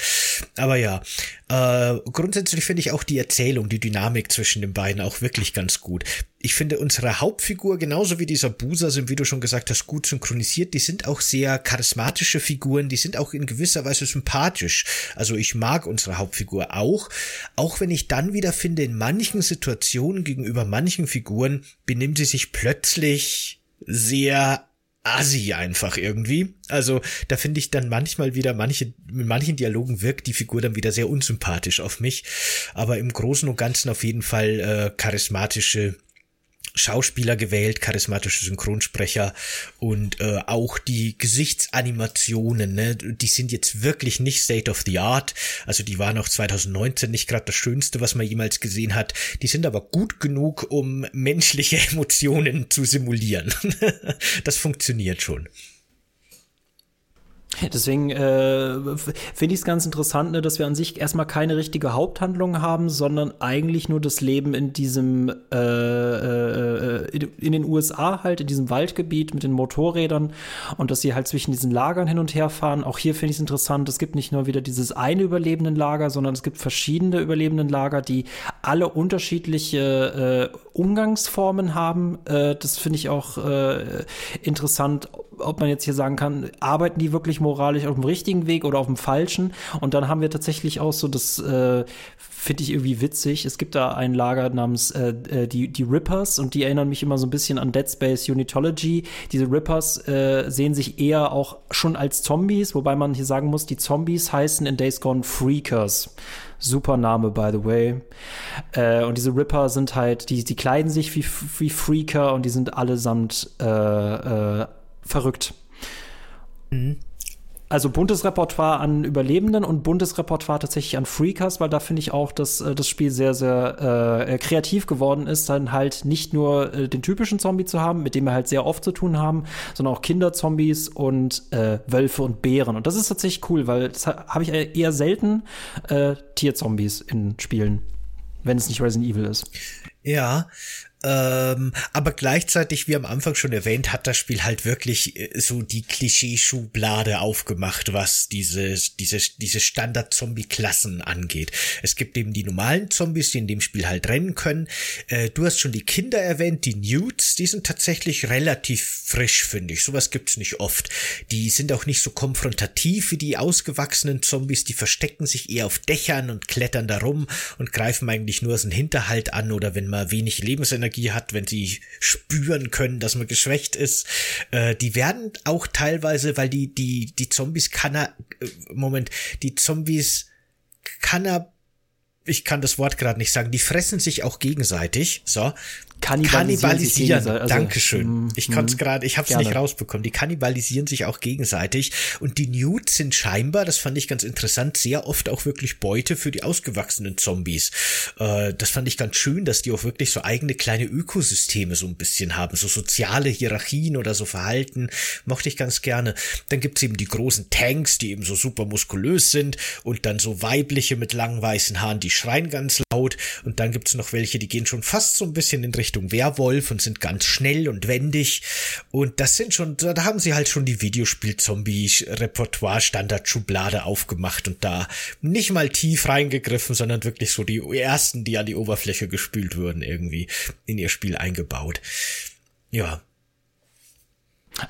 Aber ja, äh, grundsätzlich finde ich auch die Erzählung, die Dynamik zwischen den beiden auch wirklich ganz gut. Ich finde unsere Hauptfigur genauso wie dieser Buser sind, wie du schon gesagt hast, gut synchronisiert. Die sind auch sehr charismatische Figuren, die sind auch in gewisser Weise sympathisch. Also ich mag unsere Hauptfigur auch, auch wenn ich dann wieder finde, in manchen Situationen gegenüber manchen Figuren benimmt sie sich plötzlich sehr assi einfach irgendwie. Also da finde ich dann manchmal wieder manche, mit manchen Dialogen wirkt die Figur dann wieder sehr unsympathisch auf mich. Aber im Großen und Ganzen auf jeden Fall äh, charismatische Schauspieler gewählt, charismatische Synchronsprecher und äh, auch die Gesichtsanimationen, ne, die sind jetzt wirklich nicht State of the Art. Also die waren auch 2019 nicht gerade das Schönste, was man jemals gesehen hat. Die sind aber gut genug, um menschliche Emotionen zu simulieren. das funktioniert schon. Deswegen äh, finde ich es ganz interessant, ne, dass wir an sich erstmal keine richtige Haupthandlung haben, sondern eigentlich nur das Leben in diesem äh, äh, in den USA halt, in diesem Waldgebiet mit den Motorrädern und dass sie halt zwischen diesen Lagern hin und her fahren. Auch hier finde ich es interessant, es gibt nicht nur wieder dieses eine überlebenden Lager, sondern es gibt verschiedene überlebenden Lager, die alle unterschiedliche äh, Umgangsformen haben. Äh, das finde ich auch äh, interessant, ob man jetzt hier sagen kann, arbeiten die wirklich moralisch auf dem richtigen Weg oder auf dem falschen? Und dann haben wir tatsächlich auch so das, äh, finde ich irgendwie witzig. Es gibt da ein Lager namens äh, äh, die, die Rippers und die erinnern mich immer so ein bisschen an Dead Space Unitology. Diese Rippers äh, sehen sich eher auch schon als Zombies, wobei man hier sagen muss, die Zombies heißen in Days Gone Freakers. Super Name, by the way. Äh, und diese Ripper sind halt, die, die kleiden sich wie, wie Freaker und die sind allesamt äh, äh, verrückt. Mhm. Also buntes Repertoire an Überlebenden und buntes Repertoire tatsächlich an Freakers, weil da finde ich auch, dass äh, das Spiel sehr, sehr äh, kreativ geworden ist, dann halt nicht nur äh, den typischen Zombie zu haben, mit dem wir halt sehr oft zu tun haben, sondern auch Kinderzombies und äh, Wölfe und Bären. Und das ist tatsächlich cool, weil das habe ich eher selten äh, Tierzombies in Spielen, wenn es nicht Resident Evil ist. Ja, ähm, aber gleichzeitig, wie am Anfang schon erwähnt, hat das Spiel halt wirklich äh, so die Klischee-Schublade aufgemacht, was diese, diese, diese Standard-Zombie-Klassen angeht. Es gibt eben die normalen Zombies, die in dem Spiel halt rennen können. Äh, du hast schon die Kinder erwähnt, die Newts, die sind tatsächlich relativ frisch, finde ich. Sowas gibt's nicht oft. Die sind auch nicht so konfrontativ wie die ausgewachsenen Zombies, die verstecken sich eher auf Dächern und klettern da und greifen eigentlich nur aus dem Hinterhalt an oder wenn man wenig Lebensenergie Lebensenergie hat, wenn sie spüren können, dass man geschwächt ist. Äh, die werden auch teilweise, weil die, die, die Zombies kann äh, Moment, die Zombies kann ich kann das Wort gerade nicht sagen, die fressen sich auch gegenseitig. So, kannibalisieren. kannibalisieren. Also, Dankeschön. Mm, ich konnte es mm, gerade, ich habe es nicht rausbekommen. Die kannibalisieren sich auch gegenseitig und die Newts sind scheinbar, das fand ich ganz interessant, sehr oft auch wirklich Beute für die ausgewachsenen Zombies. Äh, das fand ich ganz schön, dass die auch wirklich so eigene kleine Ökosysteme so ein bisschen haben, so soziale Hierarchien oder so Verhalten, mochte ich ganz gerne. Dann gibt's eben die großen Tanks, die eben so super muskulös sind und dann so weibliche mit langen weißen Haaren, die schreien ganz laut und dann gibt's noch welche, die gehen schon fast so ein bisschen in Richtung Richtung Werwolf und sind ganz schnell und wendig. Und das sind schon, da haben sie halt schon die Videospiel-Zombie-Repertoire-Standard-Schublade aufgemacht und da nicht mal tief reingegriffen, sondern wirklich so die ersten, die an die Oberfläche gespült wurden, irgendwie in ihr Spiel eingebaut. Ja,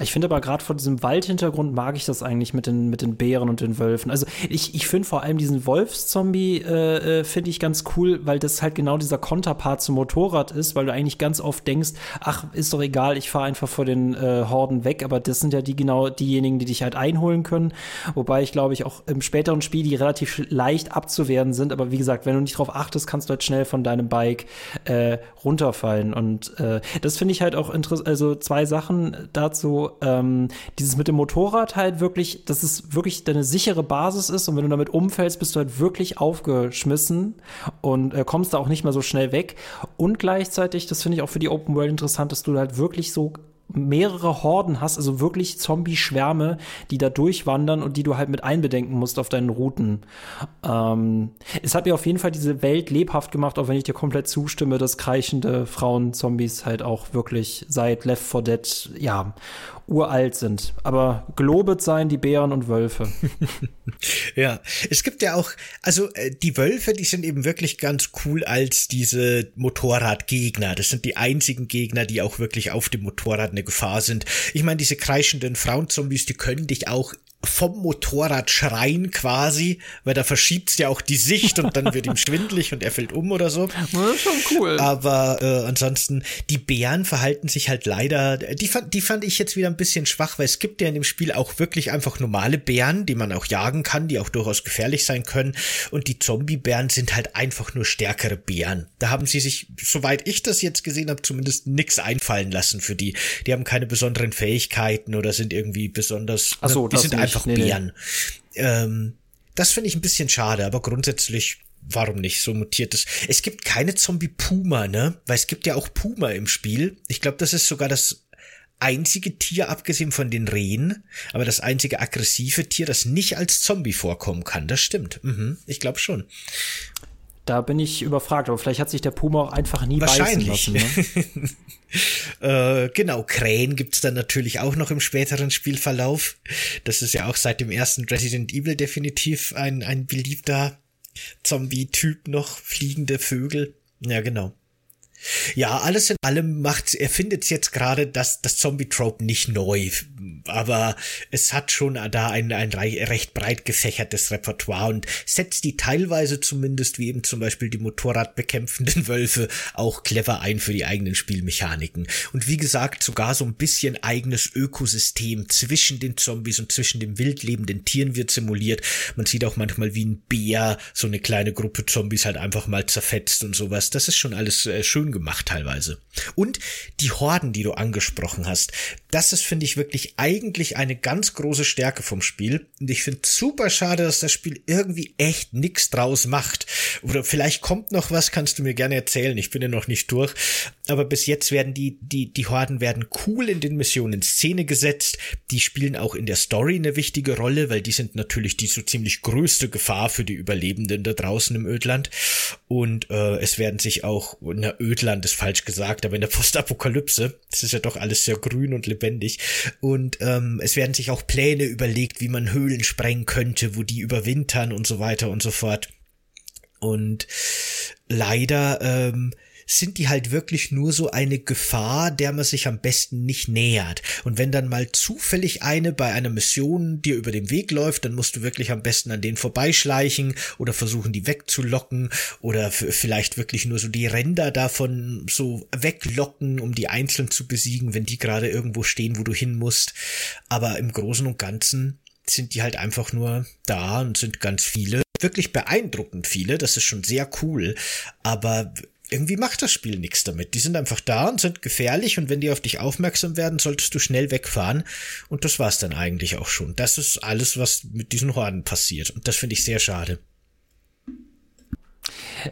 Ich finde aber gerade vor diesem Waldhintergrund mag ich das eigentlich mit den, mit den Bären und den Wölfen. Also ich, ich finde vor allem diesen Wolfszombie äh, äh, finde ich ganz cool, weil das halt genau dieser Konterpart zum Motorrad ist, weil du eigentlich ganz oft denkst, ach, ist doch egal, ich fahre einfach vor den äh, Horden weg, aber das sind ja die genau diejenigen, die dich halt einholen können. Wobei ich glaube ich auch im späteren Spiel die relativ leicht abzuwehren sind, aber wie gesagt, wenn du nicht drauf achtest, kannst du halt schnell von deinem Bike äh, runterfallen. Und äh, das finde ich halt auch interessant, also zwei Sachen dazu ähm, dieses mit dem Motorrad halt wirklich, dass es wirklich deine sichere Basis ist und wenn du damit umfällst, bist du halt wirklich aufgeschmissen und äh, kommst da auch nicht mehr so schnell weg. Und gleichzeitig, das finde ich auch für die Open World interessant, dass du halt wirklich so mehrere Horden hast, also wirklich Zombie-Schwärme, die da durchwandern und die du halt mit einbedenken musst auf deinen Routen. Ähm, es hat mir auf jeden Fall diese Welt lebhaft gemacht, auch wenn ich dir komplett zustimme, dass kreischende Frauen-Zombies halt auch wirklich seit Left 4 Dead, ja, uralt sind. Aber gelobet seien die Bären und Wölfe. ja, es gibt ja auch, also äh, die Wölfe, die sind eben wirklich ganz cool als diese Motorradgegner. Das sind die einzigen Gegner, die auch wirklich auf dem Motorrad eine Gefahr sind. Ich meine, diese kreischenden Frauenzombies, die können dich auch vom Motorrad schreien quasi, weil da verschiebt ja auch die Sicht und dann wird ihm schwindlig und er fällt um oder so. Das ist schon cool. Aber äh, ansonsten, die Bären verhalten sich halt leider, die fand, die fand ich jetzt wieder ein bisschen schwach, weil es gibt ja in dem Spiel auch wirklich einfach normale Bären, die man auch jagen kann, die auch durchaus gefährlich sein können. Und die Zombie-Bären sind halt einfach nur stärkere Bären. Da haben sie sich, soweit ich das jetzt gesehen habe, zumindest nix einfallen lassen für die. Die haben keine besonderen Fähigkeiten oder sind irgendwie besonders. Ach so, die sind nicht einfach nee, Bären. Nee. Ähm, das finde ich ein bisschen schade, aber grundsätzlich warum nicht? So mutiert es. Es gibt keine Zombie-Puma, ne? Weil es gibt ja auch Puma im Spiel. Ich glaube, das ist sogar das einzige Tier, abgesehen von den Rehen, aber das einzige aggressive Tier, das nicht als Zombie vorkommen kann. Das stimmt. Mhm, ich glaube schon. Da bin ich überfragt, aber vielleicht hat sich der Puma auch einfach nie Wahrscheinlich. beißen lassen. Ne? äh, genau, Krähen gibt's dann natürlich auch noch im späteren Spielverlauf. Das ist ja auch seit dem ersten Resident Evil definitiv ein, ein beliebter Zombie-Typ noch, fliegende Vögel. Ja, genau. Ja, alles in allem macht, er findet jetzt gerade das, das Zombie-Trope nicht neu, aber es hat schon da ein, ein recht breit gefächertes Repertoire und setzt die teilweise zumindest, wie eben zum Beispiel die Motorradbekämpfenden Wölfe, auch clever ein für die eigenen Spielmechaniken. Und wie gesagt, sogar so ein bisschen eigenes Ökosystem zwischen den Zombies und zwischen den wildlebenden Tieren wird simuliert. Man sieht auch manchmal wie ein Bär so eine kleine Gruppe Zombies halt einfach mal zerfetzt und sowas. Das ist schon alles äh, schön gemacht teilweise. Und die Horden, die du angesprochen hast, das ist, finde ich, wirklich eigentlich eine ganz große Stärke vom Spiel. Und ich finde super schade, dass das Spiel irgendwie echt nix draus macht. Oder vielleicht kommt noch was, kannst du mir gerne erzählen. Ich bin ja noch nicht durch. Aber bis jetzt werden die, die, die Horden werden cool in den Missionen in Szene gesetzt. Die spielen auch in der Story eine wichtige Rolle, weil die sind natürlich die so ziemlich größte Gefahr für die Überlebenden da draußen im Ödland. Und äh, es werden sich auch, na, Ödland ist falsch gesagt, aber in der Postapokalypse, das ist ja doch alles sehr grün und lebendig. Und ähm, es werden sich auch Pläne überlegt, wie man Höhlen sprengen könnte, wo die überwintern und so weiter und so fort. Und leider ähm, sind die halt wirklich nur so eine Gefahr, der man sich am besten nicht nähert. Und wenn dann mal zufällig eine bei einer Mission dir über den Weg läuft, dann musst du wirklich am besten an denen vorbeischleichen oder versuchen, die wegzulocken oder vielleicht wirklich nur so die Ränder davon so weglocken, um die einzeln zu besiegen, wenn die gerade irgendwo stehen, wo du hin musst. Aber im Großen und Ganzen sind die halt einfach nur da und sind ganz viele. Wirklich beeindruckend viele, das ist schon sehr cool. Aber irgendwie macht das Spiel nichts damit. Die sind einfach da und sind gefährlich und wenn die auf dich aufmerksam werden, solltest du schnell wegfahren und das war's dann eigentlich auch schon. Das ist alles, was mit diesen Horden passiert und das finde ich sehr schade.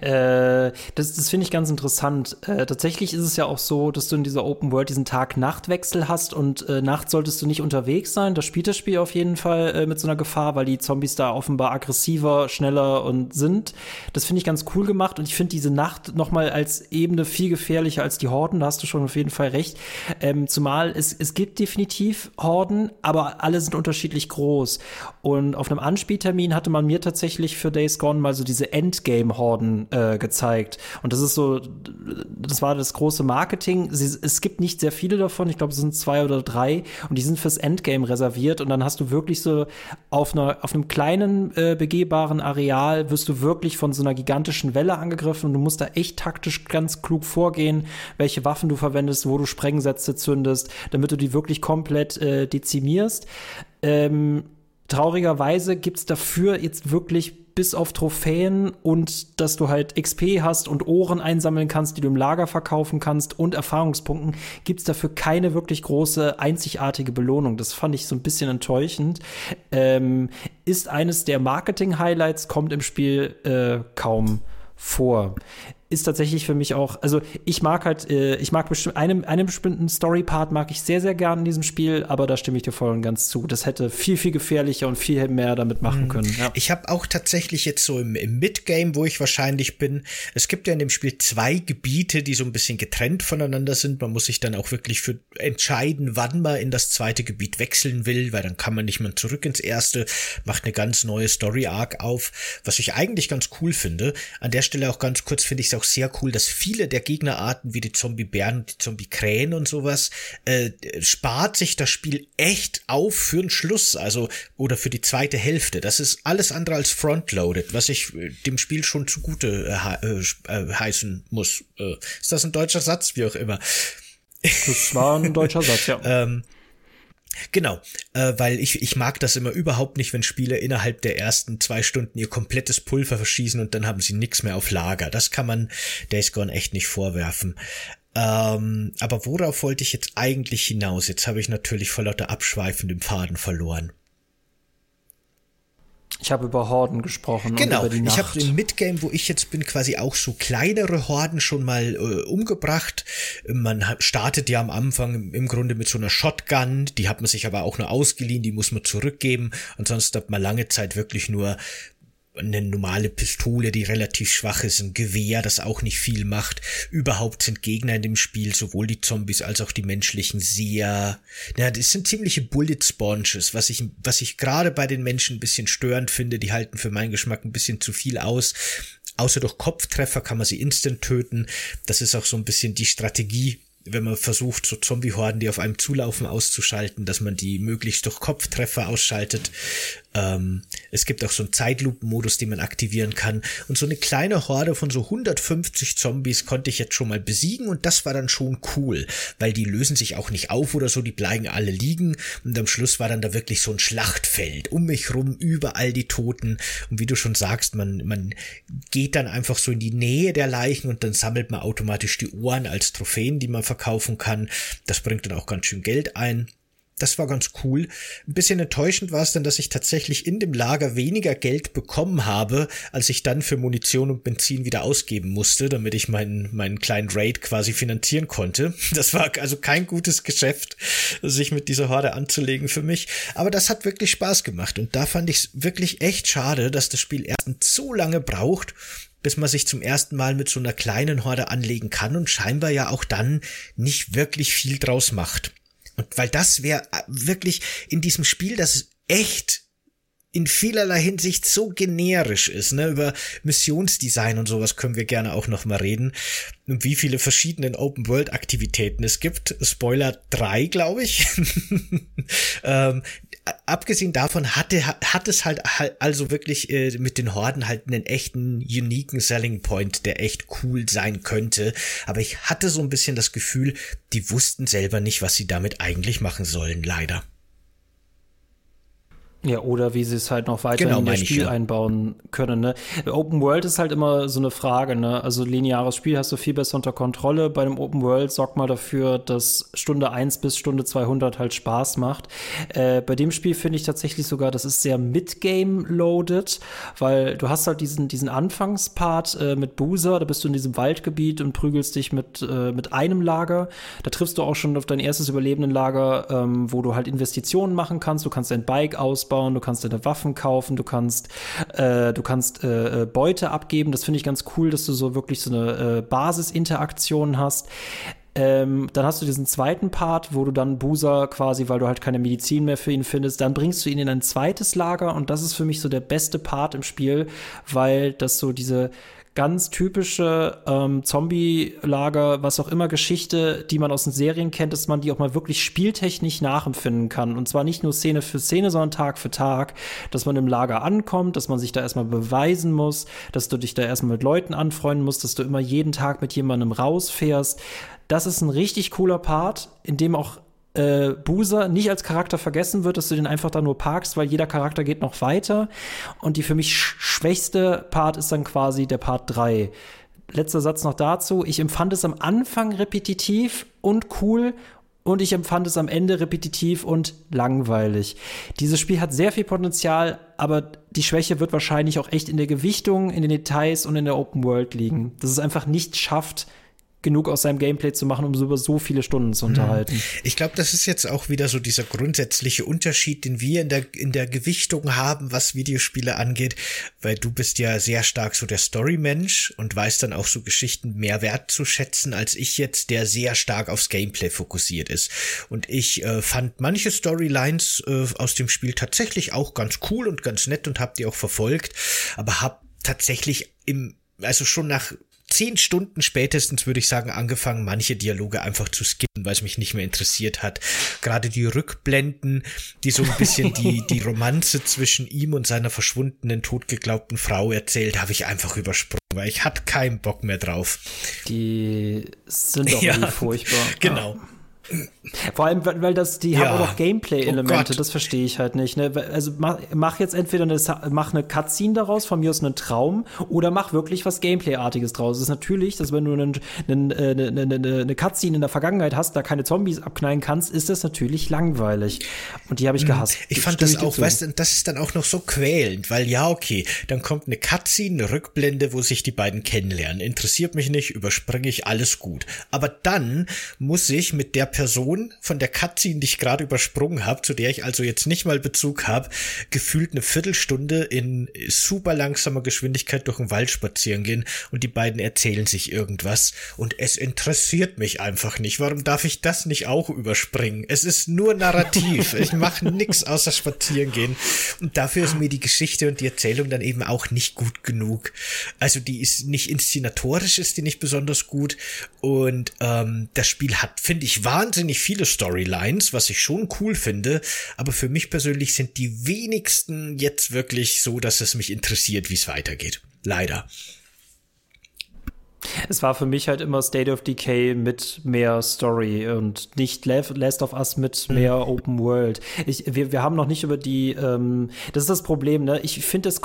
Äh, das das finde ich ganz interessant. Äh, tatsächlich ist es ja auch so, dass du in dieser Open World diesen Tag-Nacht-Wechsel hast und äh, nachts solltest du nicht unterwegs sein. Da spielt das Spiel auf jeden Fall äh, mit so einer Gefahr, weil die Zombies da offenbar aggressiver, schneller und sind. Das finde ich ganz cool gemacht und ich finde diese Nacht nochmal als Ebene viel gefährlicher als die Horden. Da hast du schon auf jeden Fall recht. Ähm, zumal es, es gibt definitiv Horden, aber alle sind unterschiedlich groß. Und auf einem Anspieltermin hatte man mir tatsächlich für Days Gone mal so diese Endgame-Horden Waffen äh, gezeigt. Und das ist so, das war das große Marketing. Sie, es gibt nicht sehr viele davon, ich glaube, es sind zwei oder drei und die sind fürs Endgame reserviert. Und dann hast du wirklich so auf, einer, auf einem kleinen äh, begehbaren Areal wirst du wirklich von so einer gigantischen Welle angegriffen und du musst da echt taktisch ganz klug vorgehen, welche Waffen du verwendest, wo du Sprengsätze zündest, damit du die wirklich komplett äh, dezimierst. Ähm, traurigerweise gibt's dafür jetzt wirklich bis auf Trophäen und dass du halt XP hast und Ohren einsammeln kannst, die du im Lager verkaufen kannst und Erfahrungspunkten, gibt's dafür keine wirklich große, einzigartige Belohnung. Das fand ich so ein bisschen enttäuschend. Ähm, ist eines der Marketing-Highlights, kommt im Spiel äh, kaum vor ist tatsächlich für mich auch, also ich mag halt, äh, ich mag bestimmt, einem, einem bestimmten Story-Part mag ich sehr, sehr gern in diesem Spiel, aber da stimme ich dir voll und ganz zu. Das hätte viel, viel gefährlicher und viel mehr damit machen mhm. können. Ja. Ich habe auch tatsächlich jetzt so im, im Midgame, wo ich wahrscheinlich bin, es gibt ja in dem Spiel zwei Gebiete, die so ein bisschen getrennt voneinander sind. Man muss sich dann auch wirklich für entscheiden, wann man in das zweite Gebiet wechseln will, weil dann kann man nicht mehr zurück ins erste, macht eine ganz neue Story-Arc auf, was ich eigentlich ganz cool finde. An der Stelle auch ganz kurz finde ich es auch sehr cool, dass viele der Gegnerarten wie die Zombie-Bären und die Zombie-Krähen und sowas äh, spart sich das Spiel echt auf für den Schluss, also oder für die zweite Hälfte. Das ist alles andere als frontloaded, was ich äh, dem Spiel schon zugute äh, äh, äh, heißen muss. Äh, ist das ein deutscher Satz, wie auch immer? Das war ein deutscher Satz, ja. ähm, Genau, äh, weil ich, ich mag das immer überhaupt nicht, wenn Spieler innerhalb der ersten zwei Stunden ihr komplettes Pulver verschießen und dann haben sie nichts mehr auf Lager. Das kann man Days Gone echt nicht vorwerfen. Ähm, aber worauf wollte ich jetzt eigentlich hinaus? Jetzt habe ich natürlich vor lauter abschweifendem Faden verloren. Ich habe über Horden gesprochen. Genau, ich habe im Midgame, wo ich jetzt bin, quasi auch so kleinere Horden schon mal äh, umgebracht. Man startet ja am Anfang im Grunde mit so einer Shotgun, die hat man sich aber auch nur ausgeliehen, die muss man zurückgeben. Ansonsten hat man lange Zeit wirklich nur eine normale Pistole, die relativ schwach ist, ein Gewehr, das auch nicht viel macht. Überhaupt sind Gegner in dem Spiel, sowohl die Zombies als auch die menschlichen, sehr, na, das sind ziemliche Bullet Sponges, was ich, was ich gerade bei den Menschen ein bisschen störend finde. Die halten für meinen Geschmack ein bisschen zu viel aus. Außer durch Kopftreffer kann man sie instant töten. Das ist auch so ein bisschen die Strategie wenn man versucht, so Zombie-Horden, die auf einem zulaufen, auszuschalten, dass man die möglichst durch Kopftreffer ausschaltet. Ähm, es gibt auch so einen Zeitlupen-Modus, den man aktivieren kann. Und so eine kleine Horde von so 150 Zombies konnte ich jetzt schon mal besiegen und das war dann schon cool, weil die lösen sich auch nicht auf oder so, die bleiben alle liegen und am Schluss war dann da wirklich so ein Schlachtfeld. Um mich rum, überall die Toten und wie du schon sagst, man, man geht dann einfach so in die Nähe der Leichen und dann sammelt man automatisch die Ohren als Trophäen, die man verkaufen kann. Das bringt dann auch ganz schön Geld ein. Das war ganz cool. Ein bisschen enttäuschend war es dann, dass ich tatsächlich in dem Lager weniger Geld bekommen habe, als ich dann für Munition und Benzin wieder ausgeben musste, damit ich meinen, meinen kleinen Raid quasi finanzieren konnte. Das war also kein gutes Geschäft, sich mit dieser Horde anzulegen für mich. Aber das hat wirklich Spaß gemacht und da fand ich es wirklich echt schade, dass das Spiel erst so lange braucht, bis man sich zum ersten Mal mit so einer kleinen Horde anlegen kann und scheinbar ja auch dann nicht wirklich viel draus macht. Weil das wäre äh, wirklich in diesem Spiel, das echt in vielerlei Hinsicht so generisch ist, ne, über Missionsdesign und sowas können wir gerne auch noch mal reden. Und wie viele verschiedene Open World Aktivitäten es gibt. Spoiler drei, glaube ich. ähm, abgesehen davon hatte, hat es halt also wirklich äh, mit den Horden halt einen echten, uniken Selling Point, der echt cool sein könnte. Aber ich hatte so ein bisschen das Gefühl, die wussten selber nicht, was sie damit eigentlich machen sollen, leider. Ja, oder wie sie es halt noch weiter genau, in das Spiel ja. einbauen können. Ne? Open World ist halt immer so eine Frage. Ne? Also lineares Spiel hast du viel besser unter Kontrolle. Bei einem Open World sorgt mal dafür, dass Stunde 1 bis Stunde 200 halt Spaß macht. Äh, bei dem Spiel finde ich tatsächlich sogar, das ist sehr Mid-Game-loaded, weil du hast halt diesen, diesen Anfangspart äh, mit Boozer, da bist du in diesem Waldgebiet und prügelst dich mit, äh, mit einem Lager. Da triffst du auch schon auf dein erstes überlebenden Lager, ähm, wo du halt Investitionen machen kannst. Du kannst dein Bike ausbauen ausbauen, du kannst deine Waffen kaufen, du kannst, äh, du kannst äh, äh, Beute abgeben. Das finde ich ganz cool, dass du so wirklich so eine äh, Basisinteraktion hast. Ähm, dann hast du diesen zweiten Part, wo du dann Boozer quasi, weil du halt keine Medizin mehr für ihn findest, dann bringst du ihn in ein zweites Lager und das ist für mich so der beste Part im Spiel, weil das so diese ganz typische ähm, Zombie-Lager, was auch immer Geschichte, die man aus den Serien kennt, dass man die auch mal wirklich spieltechnisch nachempfinden kann. Und zwar nicht nur Szene für Szene, sondern Tag für Tag, dass man im Lager ankommt, dass man sich da erstmal beweisen muss, dass du dich da erstmal mit Leuten anfreunden musst, dass du immer jeden Tag mit jemandem rausfährst. Das ist ein richtig cooler Part, in dem auch äh, Boozer nicht als Charakter vergessen wird, dass du den einfach da nur parkst, weil jeder Charakter geht noch weiter. Und die für mich sch schwächste Part ist dann quasi der Part 3. Letzter Satz noch dazu. Ich empfand es am Anfang repetitiv und cool und ich empfand es am Ende repetitiv und langweilig. Dieses Spiel hat sehr viel Potenzial, aber die Schwäche wird wahrscheinlich auch echt in der Gewichtung, in den Details und in der Open World liegen. Dass es einfach nicht schafft, genug aus seinem Gameplay zu machen, um so über so viele Stunden zu unterhalten. Ich glaube, das ist jetzt auch wieder so dieser grundsätzliche Unterschied, den wir in der, in der Gewichtung haben, was Videospiele angeht, weil du bist ja sehr stark so der Story-Mensch und weißt dann auch so Geschichten mehr wert zu schätzen, als ich jetzt, der sehr stark aufs Gameplay fokussiert ist. Und ich äh, fand manche Storylines äh, aus dem Spiel tatsächlich auch ganz cool und ganz nett und hab die auch verfolgt, aber hab tatsächlich im also schon nach zehn Stunden spätestens, würde ich sagen, angefangen, manche Dialoge einfach zu skippen, weil es mich nicht mehr interessiert hat. Gerade die Rückblenden, die so ein bisschen die, die Romanze zwischen ihm und seiner verschwundenen, totgeglaubten Frau erzählt, habe ich einfach übersprungen, weil ich hatte keinen Bock mehr drauf. Die sind doch ja, furchtbar. Genau. Ja. Vor allem, weil das, die ja. haben auch noch Gameplay-Elemente, oh das verstehe ich halt nicht. Ne? Also mach, mach jetzt entweder eine, mach eine Cutscene daraus, von mir aus einen Traum, oder mach wirklich was Gameplay-artiges draus. Es ist natürlich, dass wenn du einen, einen, eine, eine, eine Cutscene in der Vergangenheit hast, da keine Zombies abknallen kannst, ist das natürlich langweilig. Und die habe ich mhm. gehasst. Ich fand das auch, weißt du, das ist dann auch noch so quälend, weil ja, okay, dann kommt eine Cutscene, eine Rückblende, wo sich die beiden kennenlernen. Interessiert mich nicht, überspringe ich, alles gut. Aber dann muss ich mit der Person von der Cutscene, die ich gerade übersprungen habe, zu der ich also jetzt nicht mal Bezug habe, gefühlt eine Viertelstunde in super langsamer Geschwindigkeit durch den Wald spazieren gehen und die beiden erzählen sich irgendwas und es interessiert mich einfach nicht. Warum darf ich das nicht auch überspringen? Es ist nur narrativ. ich mache nix außer spazieren gehen und dafür ist mir die Geschichte und die Erzählung dann eben auch nicht gut genug. Also die ist nicht inszenatorisch, ist die nicht besonders gut und ähm, das Spiel hat, finde ich, wahnsinnig viele Storylines, was ich schon cool finde, aber für mich persönlich sind die wenigsten jetzt wirklich so, dass es mich interessiert, wie es weitergeht. Leider. Es war für mich halt immer State of Decay mit mehr Story und nicht Last of Us mit mhm. mehr Open World. Ich, wir, wir haben noch nicht über die, ähm, das ist das Problem, ne? Ich finde das,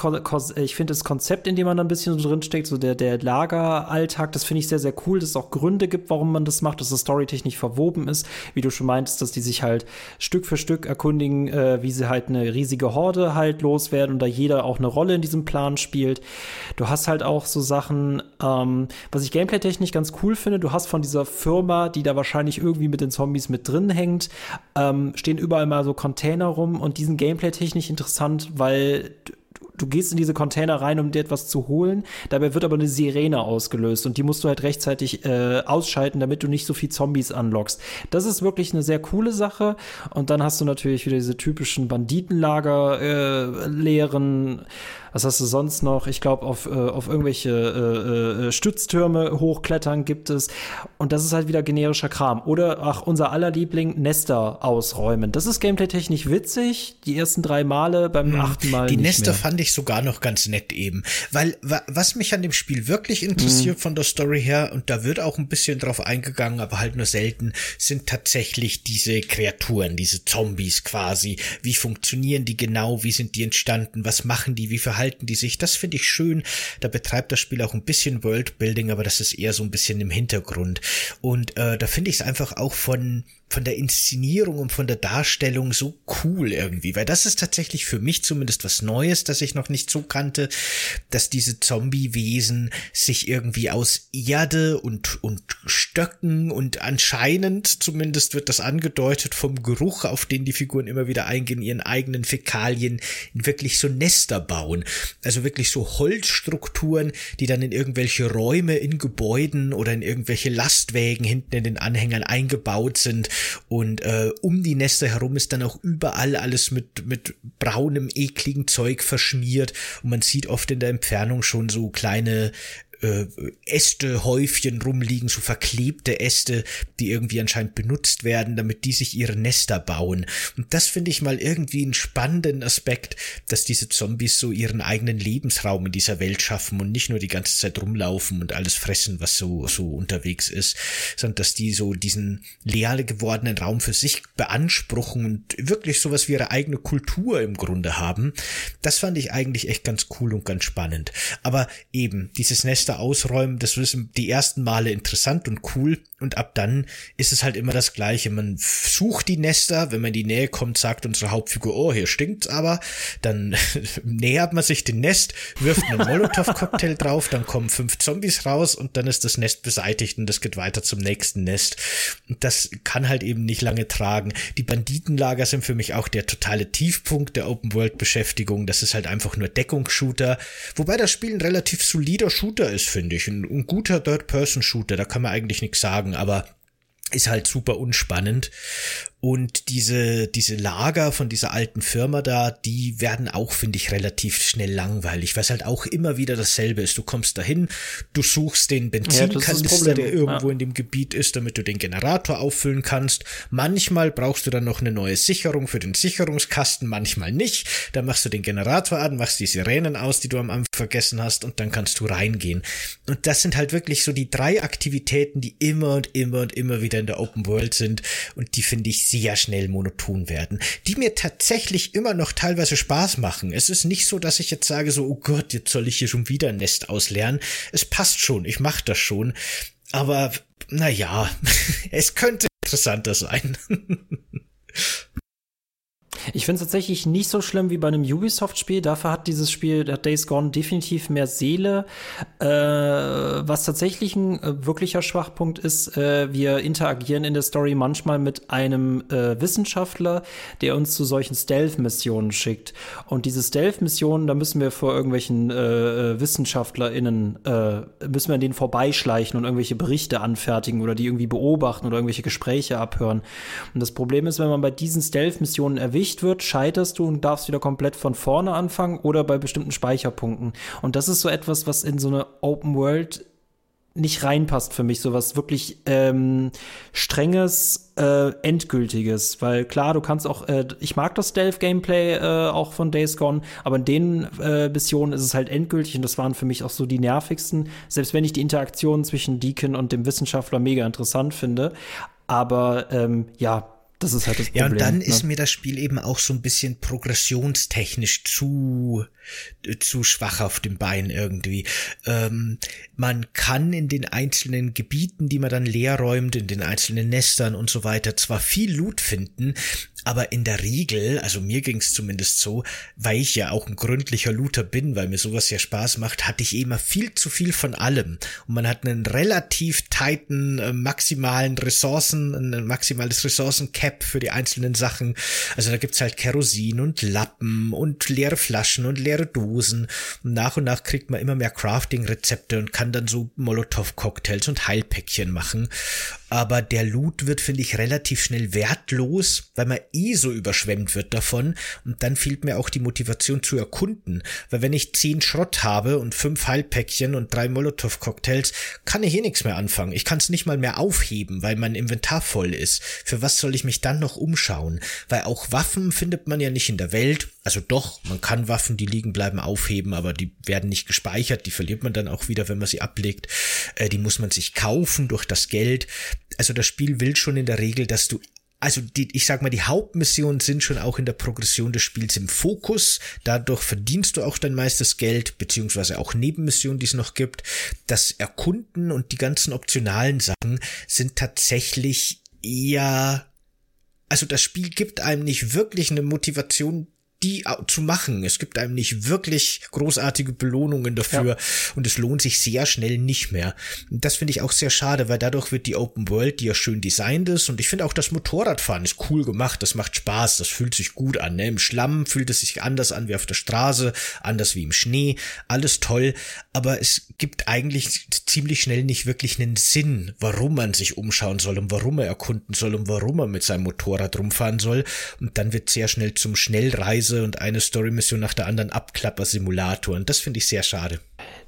ich finde das Konzept, in dem man da ein bisschen so drinsteckt, so der, der Lageralltag, das finde ich sehr, sehr cool, dass es auch Gründe gibt, warum man das macht, dass das storytechnisch verwoben ist, wie du schon meintest, dass die sich halt Stück für Stück erkundigen, äh, wie sie halt eine riesige Horde halt loswerden und da jeder auch eine Rolle in diesem Plan spielt. Du hast halt auch so Sachen, ähm, was ich gameplay-technisch ganz cool finde, du hast von dieser Firma, die da wahrscheinlich irgendwie mit den Zombies mit drin hängt, ähm, stehen überall mal so Container rum und die sind gameplay-technisch interessant, weil du gehst in diese Container rein, um dir etwas zu holen. Dabei wird aber eine Sirene ausgelöst und die musst du halt rechtzeitig äh, ausschalten, damit du nicht so viel Zombies anlockst. Das ist wirklich eine sehr coole Sache. Und dann hast du natürlich wieder diese typischen Banditenlager äh, leeren was hast du sonst noch? Ich glaube, auf, äh, auf irgendwelche äh, äh, Stütztürme hochklettern gibt es. Und das ist halt wieder generischer Kram. Oder, ach, unser aller Liebling, Nester ausräumen. Das ist gameplay-technisch witzig. Die ersten drei Male, beim hm. achten Mal. Die Nester mehr. fand ich sogar noch ganz nett eben. Weil, wa was mich an dem Spiel wirklich interessiert hm. von der Story her, und da wird auch ein bisschen drauf eingegangen, aber halt nur selten, sind tatsächlich diese Kreaturen, diese Zombies quasi. Wie funktionieren die genau? Wie sind die entstanden? Was machen die? Wie verhalten verhalten die sich. Das finde ich schön. Da betreibt das Spiel auch ein bisschen Worldbuilding, aber das ist eher so ein bisschen im Hintergrund. Und äh, da finde ich es einfach auch von von der Inszenierung und von der Darstellung so cool irgendwie, weil das ist tatsächlich für mich zumindest was Neues, das ich noch nicht so kannte, dass diese Zombie-Wesen sich irgendwie aus Erde und, und Stöcken und anscheinend zumindest wird das angedeutet vom Geruch, auf den die Figuren immer wieder eingehen, ihren eigenen Fäkalien wirklich so Nester bauen. Also wirklich so Holzstrukturen, die dann in irgendwelche Räume in Gebäuden oder in irgendwelche Lastwägen hinten in den Anhängern eingebaut sind und äh, um die Nester herum ist dann auch überall alles mit, mit braunem, ekligen Zeug verschmiert. Und man sieht oft in der Entfernung schon so kleine äh, Äste, Häufchen rumliegen, so verklebte Äste, die irgendwie anscheinend benutzt werden, damit die sich ihre Nester bauen. Und das finde ich mal irgendwie einen spannenden Aspekt, dass diese Zombies so ihren eigenen Lebensraum in dieser Welt schaffen und nicht nur die ganze Zeit rumlaufen und alles fressen, was so, so unterwegs ist, sondern dass die so diesen leer gewordenen Raum für sich beanspruchen und wirklich sowas wie ihre eigene Kultur im Grunde haben. Das fand ich eigentlich echt ganz cool und ganz spannend. Aber eben, dieses Nest Nester ausräumen, das ist die ersten Male interessant und cool und ab dann ist es halt immer das Gleiche. Man sucht die Nester, wenn man in die Nähe kommt, sagt unsere Hauptfigur, oh, hier stinkt's aber, dann nähert man sich den Nest, wirft einen Molotow-Cocktail drauf, dann kommen fünf Zombies raus und dann ist das Nest beseitigt und das geht weiter zum nächsten Nest. Und das kann halt eben nicht lange tragen. Die Banditenlager sind für mich auch der totale Tiefpunkt der Open-World-Beschäftigung. Das ist halt einfach nur Deckungsshooter, wobei das Spiel ein relativ solider Shooter ist ist, finde ich. Ein, ein guter Third-Person-Shooter, da kann man eigentlich nichts sagen, aber ist halt super unspannend. Und diese, diese Lager von dieser alten Firma da, die werden auch, finde ich, relativ schnell langweilig, weil es halt auch immer wieder dasselbe ist. Du kommst dahin, du suchst den Benzinkanister, ja, der irgendwo ja. in dem Gebiet ist, damit du den Generator auffüllen kannst. Manchmal brauchst du dann noch eine neue Sicherung für den Sicherungskasten, manchmal nicht. Dann machst du den Generator an, machst die Sirenen aus, die du am Anfang vergessen hast, und dann kannst du reingehen. Und das sind halt wirklich so die drei Aktivitäten, die immer und immer und immer wieder in der Open World sind. Und die finde ich sehr schnell monoton werden, die mir tatsächlich immer noch teilweise Spaß machen. Es ist nicht so, dass ich jetzt sage so, oh Gott, jetzt soll ich hier schon wieder ein Nest auslernen. Es passt schon, ich mache das schon. Aber, na ja, es könnte interessanter sein. Ich finde es tatsächlich nicht so schlimm wie bei einem Ubisoft-Spiel. Dafür hat dieses Spiel, hat Days Gone definitiv mehr Seele. Äh, was tatsächlich ein äh, wirklicher Schwachpunkt ist, äh, wir interagieren in der Story manchmal mit einem äh, Wissenschaftler, der uns zu solchen Stealth-Missionen schickt. Und diese Stealth-Missionen, da müssen wir vor irgendwelchen äh, äh WissenschaftlerInnen, müssen wir an denen vorbeischleichen und irgendwelche Berichte anfertigen oder die irgendwie beobachten oder irgendwelche Gespräche abhören. Und das Problem ist, wenn man bei diesen Stealth-Missionen erwischt erwischt wird, scheiterst du und darfst wieder komplett von vorne anfangen oder bei bestimmten Speicherpunkten. Und das ist so etwas, was in so eine Open World nicht reinpasst für mich, so was wirklich ähm, strenges, äh, endgültiges, weil klar, du kannst auch, äh, ich mag das Stealth-Gameplay äh, auch von Days Gone, aber in den äh, Missionen ist es halt endgültig und das waren für mich auch so die nervigsten, selbst wenn ich die Interaktion zwischen Deacon und dem Wissenschaftler mega interessant finde, aber ähm, ja, das ist halt das Problem. Ja, und dann ne? ist mir das Spiel eben auch so ein bisschen progressionstechnisch zu zu schwach auf dem Bein irgendwie. Ähm, man kann in den einzelnen Gebieten, die man dann leer räumt, in den einzelnen Nestern und so weiter, zwar viel Loot finden, aber in der Regel, also mir ging's zumindest so, weil ich ja auch ein gründlicher Looter bin, weil mir sowas ja Spaß macht, hatte ich immer viel zu viel von allem. Und man hat einen relativ tighten, äh, maximalen Ressourcen, ein maximales Ressourcencap für die einzelnen Sachen. Also da gibt's halt Kerosin und Lappen und leere Flaschen und leere Dosen. Und nach und nach kriegt man immer mehr Crafting-Rezepte und kann dann so Molotow-Cocktails und Heilpäckchen machen aber der Loot wird, finde ich, relativ schnell wertlos, weil man eh so überschwemmt wird davon und dann fehlt mir auch die Motivation zu erkunden, weil wenn ich zehn Schrott habe und fünf Heilpäckchen und drei Molotow-Cocktails, kann ich eh nichts mehr anfangen. Ich kann es nicht mal mehr aufheben, weil mein Inventar voll ist. Für was soll ich mich dann noch umschauen? Weil auch Waffen findet man ja nicht in der Welt. Also doch, man kann Waffen, die liegen bleiben, aufheben, aber die werden nicht gespeichert, die verliert man dann auch wieder, wenn man sie ablegt. Äh, die muss man sich kaufen durch das Geld also das Spiel will schon in der Regel, dass du also die, ich sag mal, die Hauptmissionen sind schon auch in der Progression des Spiels im Fokus. Dadurch verdienst du auch dein meistes Geld, beziehungsweise auch Nebenmissionen, die es noch gibt. Das Erkunden und die ganzen optionalen Sachen sind tatsächlich eher also das Spiel gibt einem nicht wirklich eine Motivation, die zu machen. Es gibt einem nicht wirklich großartige Belohnungen dafür ja. und es lohnt sich sehr schnell nicht mehr. Das finde ich auch sehr schade, weil dadurch wird die Open World, die ja schön designt ist und ich finde auch das Motorradfahren ist cool gemacht, das macht Spaß, das fühlt sich gut an. Ne? Im Schlamm fühlt es sich anders an wie auf der Straße, anders wie im Schnee, alles toll, aber es gibt eigentlich ziemlich schnell nicht wirklich einen Sinn, warum man sich umschauen soll und warum er erkunden soll und warum er mit seinem Motorrad rumfahren soll und dann wird sehr schnell zum Schnellreisen Reise und eine Story-Mission nach der anderen Abklapper-Simulator. Und das finde ich sehr schade.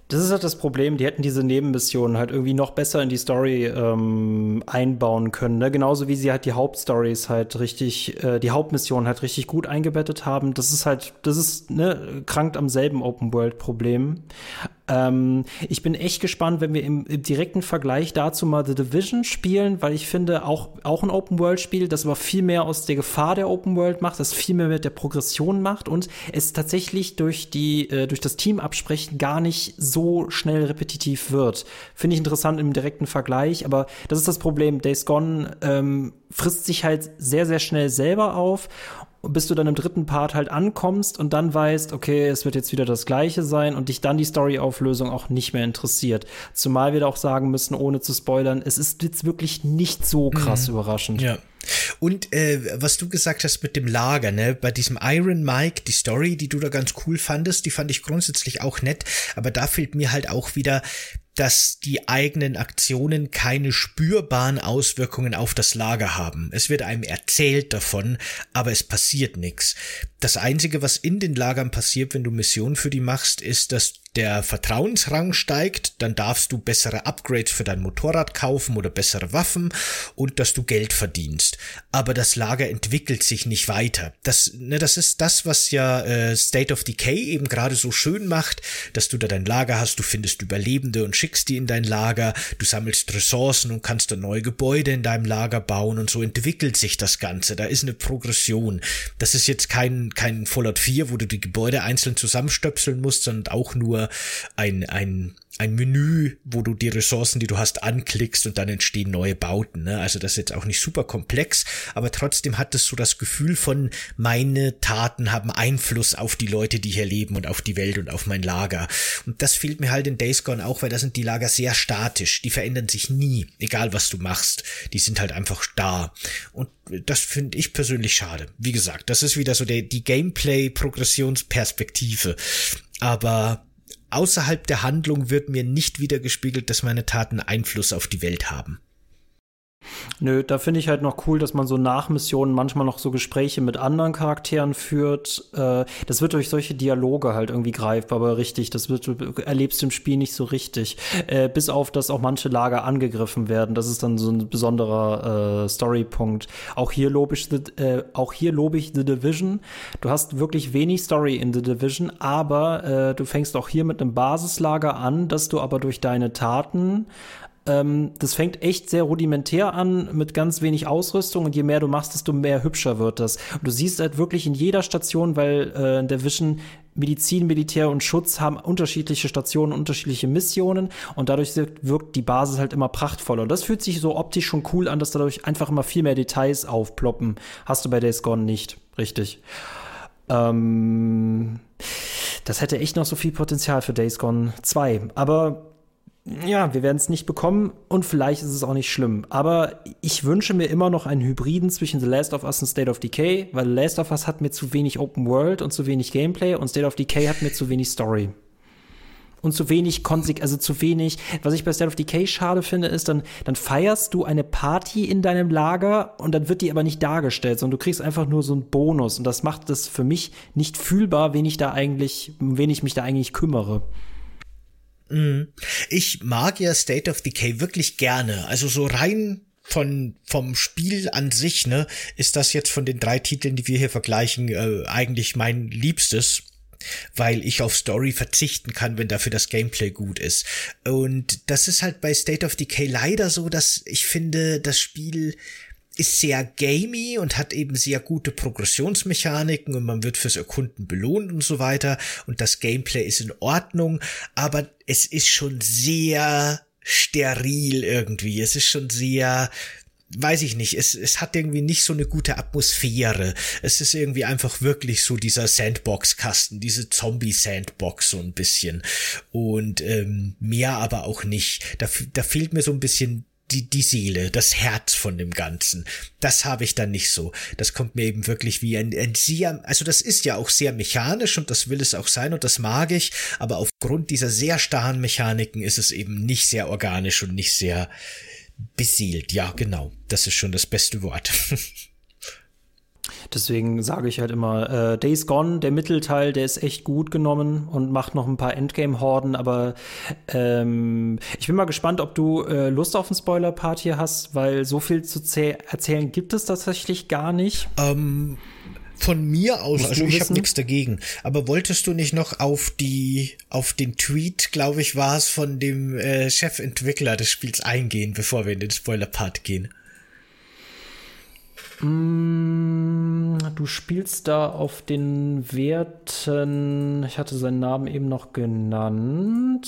Das ist halt das Problem, die hätten diese Nebenmissionen halt irgendwie noch besser in die Story ähm, einbauen können. Ne? Genauso wie sie halt die Hauptstories halt richtig, äh, die Hauptmissionen halt richtig gut eingebettet haben. Das ist halt, das ist, ne, krankt am selben Open-World-Problem. Ähm, ich bin echt gespannt, wenn wir im, im, direkten Vergleich dazu mal The Division spielen, weil ich finde, auch, auch ein Open-World-Spiel, das aber viel mehr aus der Gefahr der Open-World macht, das viel mehr mit der Progression macht und es tatsächlich durch die, äh, durch das Team absprechen gar nicht so schnell repetitiv wird. Finde ich interessant im direkten Vergleich, aber das ist das Problem. Days Gone ähm, frisst sich halt sehr, sehr schnell selber auf bis du dann im dritten Part halt ankommst und dann weißt, okay, es wird jetzt wieder das gleiche sein und dich dann die Storyauflösung auch nicht mehr interessiert. Zumal wir da auch sagen müssen, ohne zu spoilern, es ist jetzt wirklich nicht so krass mhm. überraschend. Ja. Und äh, was du gesagt hast mit dem Lager, ne, bei diesem Iron Mike, die Story, die du da ganz cool fandest, die fand ich grundsätzlich auch nett, aber da fehlt mir halt auch wieder dass die eigenen Aktionen keine spürbaren Auswirkungen auf das Lager haben. Es wird einem erzählt davon, aber es passiert nichts. Das Einzige, was in den Lagern passiert, wenn du Missionen für die machst, ist, dass der Vertrauensrang steigt, dann darfst du bessere Upgrades für dein Motorrad kaufen oder bessere Waffen und dass du Geld verdienst. Aber das Lager entwickelt sich nicht weiter. Das, ne, das ist das, was ja äh, State of Decay eben gerade so schön macht, dass du da dein Lager hast, du findest Überlebende und schickst die in dein Lager, du sammelst Ressourcen und kannst dann neue Gebäude in deinem Lager bauen und so entwickelt sich das Ganze. Da ist eine Progression. Das ist jetzt kein, kein Fallout 4, wo du die Gebäude einzeln zusammenstöpseln musst, sondern auch nur ein, ein, ein Menü, wo du die Ressourcen, die du hast, anklickst und dann entstehen neue Bauten. Ne? Also das ist jetzt auch nicht super komplex, aber trotzdem hat es so das Gefühl von, meine Taten haben Einfluss auf die Leute, die hier leben und auf die Welt und auf mein Lager. Und das fehlt mir halt in Days Gone auch, weil da sind die Lager sehr statisch. Die verändern sich nie, egal was du machst. Die sind halt einfach da. Und das finde ich persönlich schade. Wie gesagt, das ist wieder so der, die Gameplay-Progressionsperspektive. Aber außerhalb der Handlung wird mir nicht wiedergespiegelt, dass meine Taten Einfluss auf die Welt haben. Nö, da finde ich halt noch cool, dass man so nach Missionen manchmal noch so Gespräche mit anderen Charakteren führt. Äh, das wird durch solche Dialoge halt irgendwie greifbar, aber richtig, das wird, erlebst du im Spiel nicht so richtig. Äh, bis auf, dass auch manche Lager angegriffen werden. Das ist dann so ein besonderer äh, Storypunkt. Auch hier lobe ich, äh, auch hier lobe ich The Division. Du hast wirklich wenig Story in The Division, aber äh, du fängst auch hier mit einem Basislager an, dass du aber durch deine Taten ähm, das fängt echt sehr rudimentär an mit ganz wenig Ausrüstung und je mehr du machst, desto mehr hübscher wird das. Und du siehst halt wirklich in jeder Station, weil äh, in der Vision Medizin, Militär und Schutz haben unterschiedliche Stationen, unterschiedliche Missionen und dadurch wirkt die Basis halt immer prachtvoller. Und das fühlt sich so optisch schon cool an, dass dadurch einfach immer viel mehr Details aufploppen. Hast du bei Days Gone nicht, richtig. Ähm, das hätte echt noch so viel Potenzial für Days Gone 2. Aber ja, wir werden es nicht bekommen und vielleicht ist es auch nicht schlimm. Aber ich wünsche mir immer noch einen Hybriden zwischen The Last of Us und State of Decay, weil The Last of Us hat mir zu wenig Open World und zu wenig Gameplay und State of Decay hat mir zu wenig Story. Und zu wenig Konsig, also zu wenig. Was ich bei State of Decay schade finde, ist, dann, dann feierst du eine Party in deinem Lager und dann wird die aber nicht dargestellt, sondern du kriegst einfach nur so einen Bonus. Und das macht es für mich nicht fühlbar, wen ich da eigentlich, wen ich mich da eigentlich kümmere. Mhm. Ich mag ja State of Decay wirklich gerne. Also so rein von vom Spiel an sich, ne, ist das jetzt von den drei Titeln, die wir hier vergleichen, äh, eigentlich mein liebstes, weil ich auf Story verzichten kann, wenn dafür das Gameplay gut ist. Und das ist halt bei State of Decay leider so, dass ich finde, das Spiel ist sehr gamey und hat eben sehr gute Progressionsmechaniken und man wird fürs Erkunden belohnt und so weiter und das Gameplay ist in Ordnung, aber es ist schon sehr steril irgendwie. Es ist schon sehr weiß ich nicht, es, es hat irgendwie nicht so eine gute Atmosphäre. Es ist irgendwie einfach wirklich so dieser Sandbox-Kasten, diese Zombie-Sandbox so ein bisschen. Und ähm, mehr aber auch nicht. Da, da fehlt mir so ein bisschen die, die Seele, das Herz von dem Ganzen. Das habe ich dann nicht so. Das kommt mir eben wirklich wie ein, ein sehr, also das ist ja auch sehr mechanisch und das will es auch sein und das mag ich, aber aufgrund dieser sehr starren Mechaniken ist es eben nicht sehr organisch und nicht sehr beseelt. Ja, genau. Das ist schon das beste Wort. Deswegen sage ich halt immer, äh, Days Gone, der Mittelteil, der ist echt gut genommen und macht noch ein paar Endgame-Horden, aber ähm, ich bin mal gespannt, ob du äh, Lust auf einen Spoiler-Part hier hast, weil so viel zu erzählen gibt es tatsächlich gar nicht. Ähm, von mir aus, also ich habe nichts dagegen. Aber wolltest du nicht noch auf die, auf den Tweet, glaube ich, war es von dem äh, Chefentwickler des Spiels eingehen, bevor wir in den Spoiler-Part gehen? Mm, du spielst da auf den Werten, ich hatte seinen Namen eben noch genannt,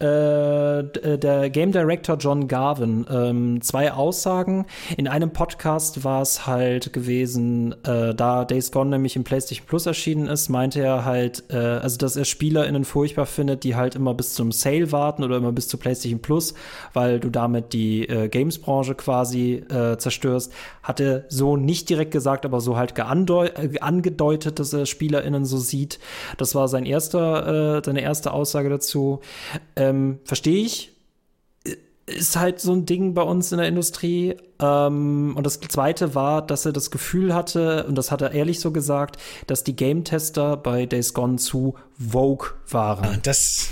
äh, äh, der Game Director John Garvin. Ähm, zwei Aussagen. In einem Podcast war es halt gewesen, äh, da Days Gone nämlich im PlayStation Plus erschienen ist, meinte er halt, äh, also dass er SpielerInnen furchtbar findet, die halt immer bis zum Sale warten oder immer bis zu PlayStation Plus, weil du damit die äh, Games-Branche quasi äh, zerstörst. Hatte so nicht direkt gesagt, aber so halt angedeutet, dass er SpielerInnen so sieht. Das war sein erster, äh, seine erste Aussage dazu. Ähm, Verstehe ich. Ist halt so ein Ding bei uns in der Industrie. Ähm, und das zweite war, dass er das Gefühl hatte, und das hat er ehrlich so gesagt, dass die Game-Tester bei Days Gone zu Vogue waren. Ah, das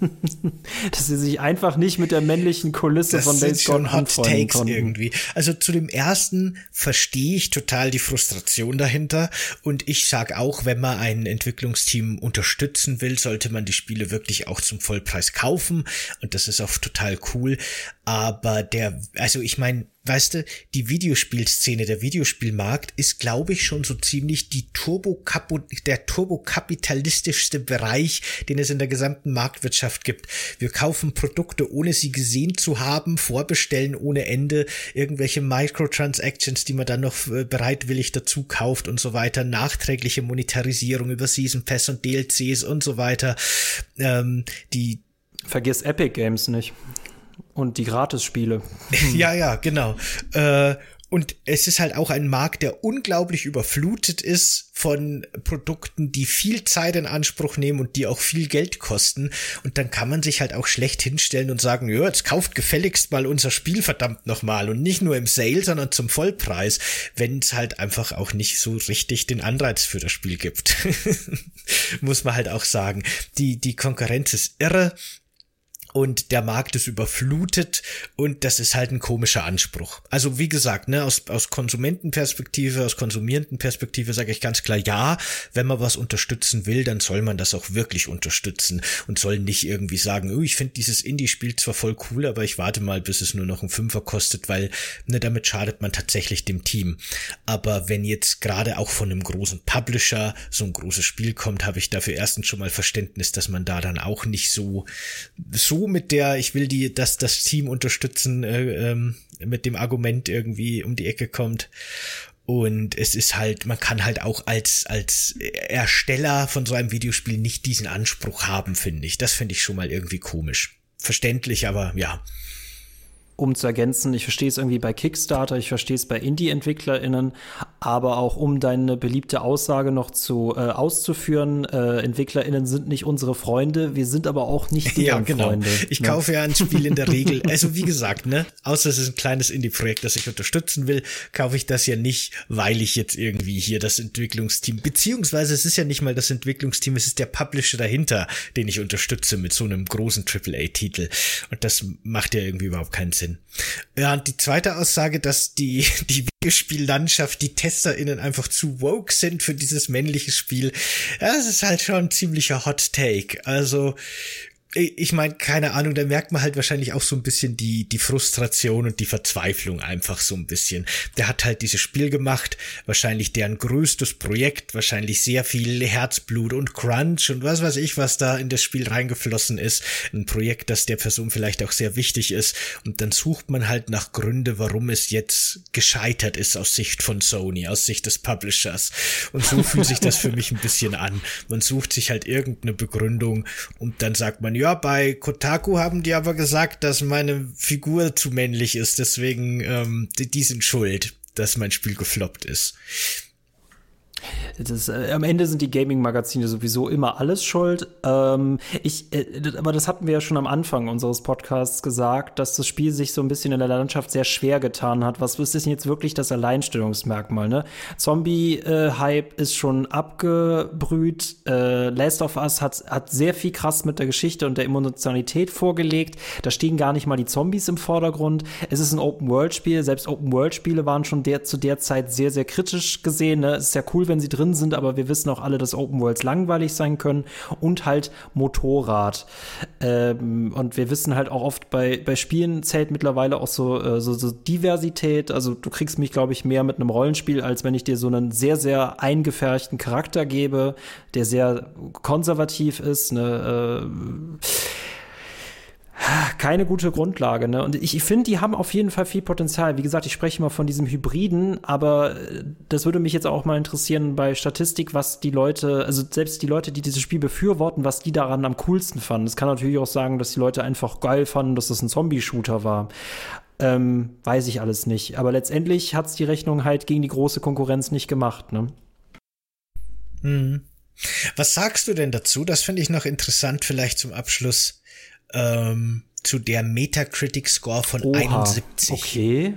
dass sie sich einfach nicht mit der männlichen Kulisse von Days Gone Hot Takes konnten. irgendwie. Also zu dem ersten verstehe ich total die Frustration dahinter und ich sag auch, wenn man ein Entwicklungsteam unterstützen will, sollte man die Spiele wirklich auch zum Vollpreis kaufen und das ist auch total cool, aber der also ich meine weißt du, die Videospielszene, der Videospielmarkt ist, glaube ich, schon so ziemlich die Turbo der turbokapitalistischste Bereich, den es in der gesamten Marktwirtschaft gibt. Wir kaufen Produkte, ohne sie gesehen zu haben, vorbestellen ohne Ende, irgendwelche Microtransactions, die man dann noch äh, bereitwillig dazu kauft und so weiter, nachträgliche Monetarisierung über Season Pass und DLCs und so weiter. Ähm, die Vergiss Epic Games nicht. Und die Gratis-Spiele. ja, ja, genau. Äh, und es ist halt auch ein Markt, der unglaublich überflutet ist von Produkten, die viel Zeit in Anspruch nehmen und die auch viel Geld kosten. Und dann kann man sich halt auch schlecht hinstellen und sagen, ja, jetzt kauft gefälligst mal unser Spiel verdammt nochmal und nicht nur im Sale, sondern zum Vollpreis, wenn es halt einfach auch nicht so richtig den Anreiz für das Spiel gibt. Muss man halt auch sagen. Die, die Konkurrenz ist irre und der Markt ist überflutet und das ist halt ein komischer Anspruch. Also wie gesagt, ne, aus, aus Konsumentenperspektive, aus Konsumierendenperspektive sage ich ganz klar, ja, wenn man was unterstützen will, dann soll man das auch wirklich unterstützen und soll nicht irgendwie sagen, oh, ich finde dieses Indie-Spiel zwar voll cool, aber ich warte mal, bis es nur noch ein Fünfer kostet, weil ne, damit schadet man tatsächlich dem Team. Aber wenn jetzt gerade auch von einem großen Publisher so ein großes Spiel kommt, habe ich dafür erstens schon mal Verständnis, dass man da dann auch nicht so so mit der, ich will die, dass das Team unterstützen, äh, ähm, mit dem Argument irgendwie um die Ecke kommt. Und es ist halt, man kann halt auch als, als Ersteller von so einem Videospiel nicht diesen Anspruch haben, finde ich. Das finde ich schon mal irgendwie komisch. Verständlich, aber ja um zu ergänzen, ich verstehe es irgendwie bei Kickstarter, ich verstehe es bei Indie-EntwicklerInnen, aber auch um deine beliebte Aussage noch zu äh, auszuführen, äh, EntwicklerInnen sind nicht unsere Freunde, wir sind aber auch nicht deren ja, genau. Freunde. Ich ne? kaufe ja ein Spiel in der Regel, also wie gesagt, ne, außer es ist ein kleines Indie-Projekt, das ich unterstützen will, kaufe ich das ja nicht, weil ich jetzt irgendwie hier das Entwicklungsteam, beziehungsweise es ist ja nicht mal das Entwicklungsteam, es ist der Publisher dahinter, den ich unterstütze mit so einem großen AAA-Titel. Und das macht ja irgendwie überhaupt keinen Sinn. Sinn. Ja, und die zweite Aussage, dass die, die Videospiellandschaft, die TesterInnen einfach zu woke sind für dieses männliche Spiel, das ist halt schon ein ziemlicher Hot Take. Also, ich meine, keine Ahnung, da merkt man halt wahrscheinlich auch so ein bisschen die, die Frustration und die Verzweiflung einfach so ein bisschen. Der hat halt dieses Spiel gemacht, wahrscheinlich deren größtes Projekt, wahrscheinlich sehr viel Herzblut und Crunch und was weiß ich, was da in das Spiel reingeflossen ist. Ein Projekt, das der Person vielleicht auch sehr wichtig ist. Und dann sucht man halt nach Gründe, warum es jetzt gescheitert ist aus Sicht von Sony, aus Sicht des Publishers. Und so fühlt sich das für mich ein bisschen an. Man sucht sich halt irgendeine Begründung und dann sagt man, ja, bei Kotaku haben die aber gesagt, dass meine Figur zu männlich ist, deswegen, ähm, die, die sind schuld, dass mein Spiel gefloppt ist. Das, äh, am Ende sind die Gaming-Magazine sowieso immer alles schuld. Ähm, ich, äh, aber das hatten wir ja schon am Anfang unseres Podcasts gesagt, dass das Spiel sich so ein bisschen in der Landschaft sehr schwer getan hat. Was ist denn jetzt wirklich das Alleinstellungsmerkmal? Ne? Zombie-Hype ist schon abgebrüht. Äh, Last of Us hat, hat sehr viel krass mit der Geschichte und der Emotionalität vorgelegt. Da stehen gar nicht mal die Zombies im Vordergrund. Es ist ein Open-World-Spiel. Selbst Open-World-Spiele waren schon der, zu der Zeit sehr, sehr kritisch gesehen. Ne? Es ist ja cool, wenn sie drin sind, aber wir wissen auch alle, dass Open Worlds langweilig sein können und halt Motorrad. Ähm, und wir wissen halt auch oft bei, bei Spielen zählt mittlerweile auch so, äh, so, so Diversität. Also du kriegst mich, glaube ich, mehr mit einem Rollenspiel, als wenn ich dir so einen sehr, sehr eingefärchten Charakter gebe, der sehr konservativ ist. Ne, äh, keine gute Grundlage. Ne? Und ich, finde, die haben auf jeden Fall viel Potenzial. Wie gesagt, ich spreche mal von diesem Hybriden, aber äh, das würde mich jetzt auch mal interessieren bei Statistik, was die Leute, also selbst die Leute, die dieses Spiel befürworten, was die daran am coolsten fanden. Es kann natürlich auch sagen, dass die Leute einfach geil fanden, dass das ein Zombie-Shooter war. Ähm, weiß ich alles nicht. Aber letztendlich hat's die Rechnung halt gegen die große Konkurrenz nicht gemacht. Ne? Mhm. Was sagst du denn dazu? Das finde ich noch interessant, vielleicht zum Abschluss ähm, zu der Metacritic-Score von Oha, 71. Okay.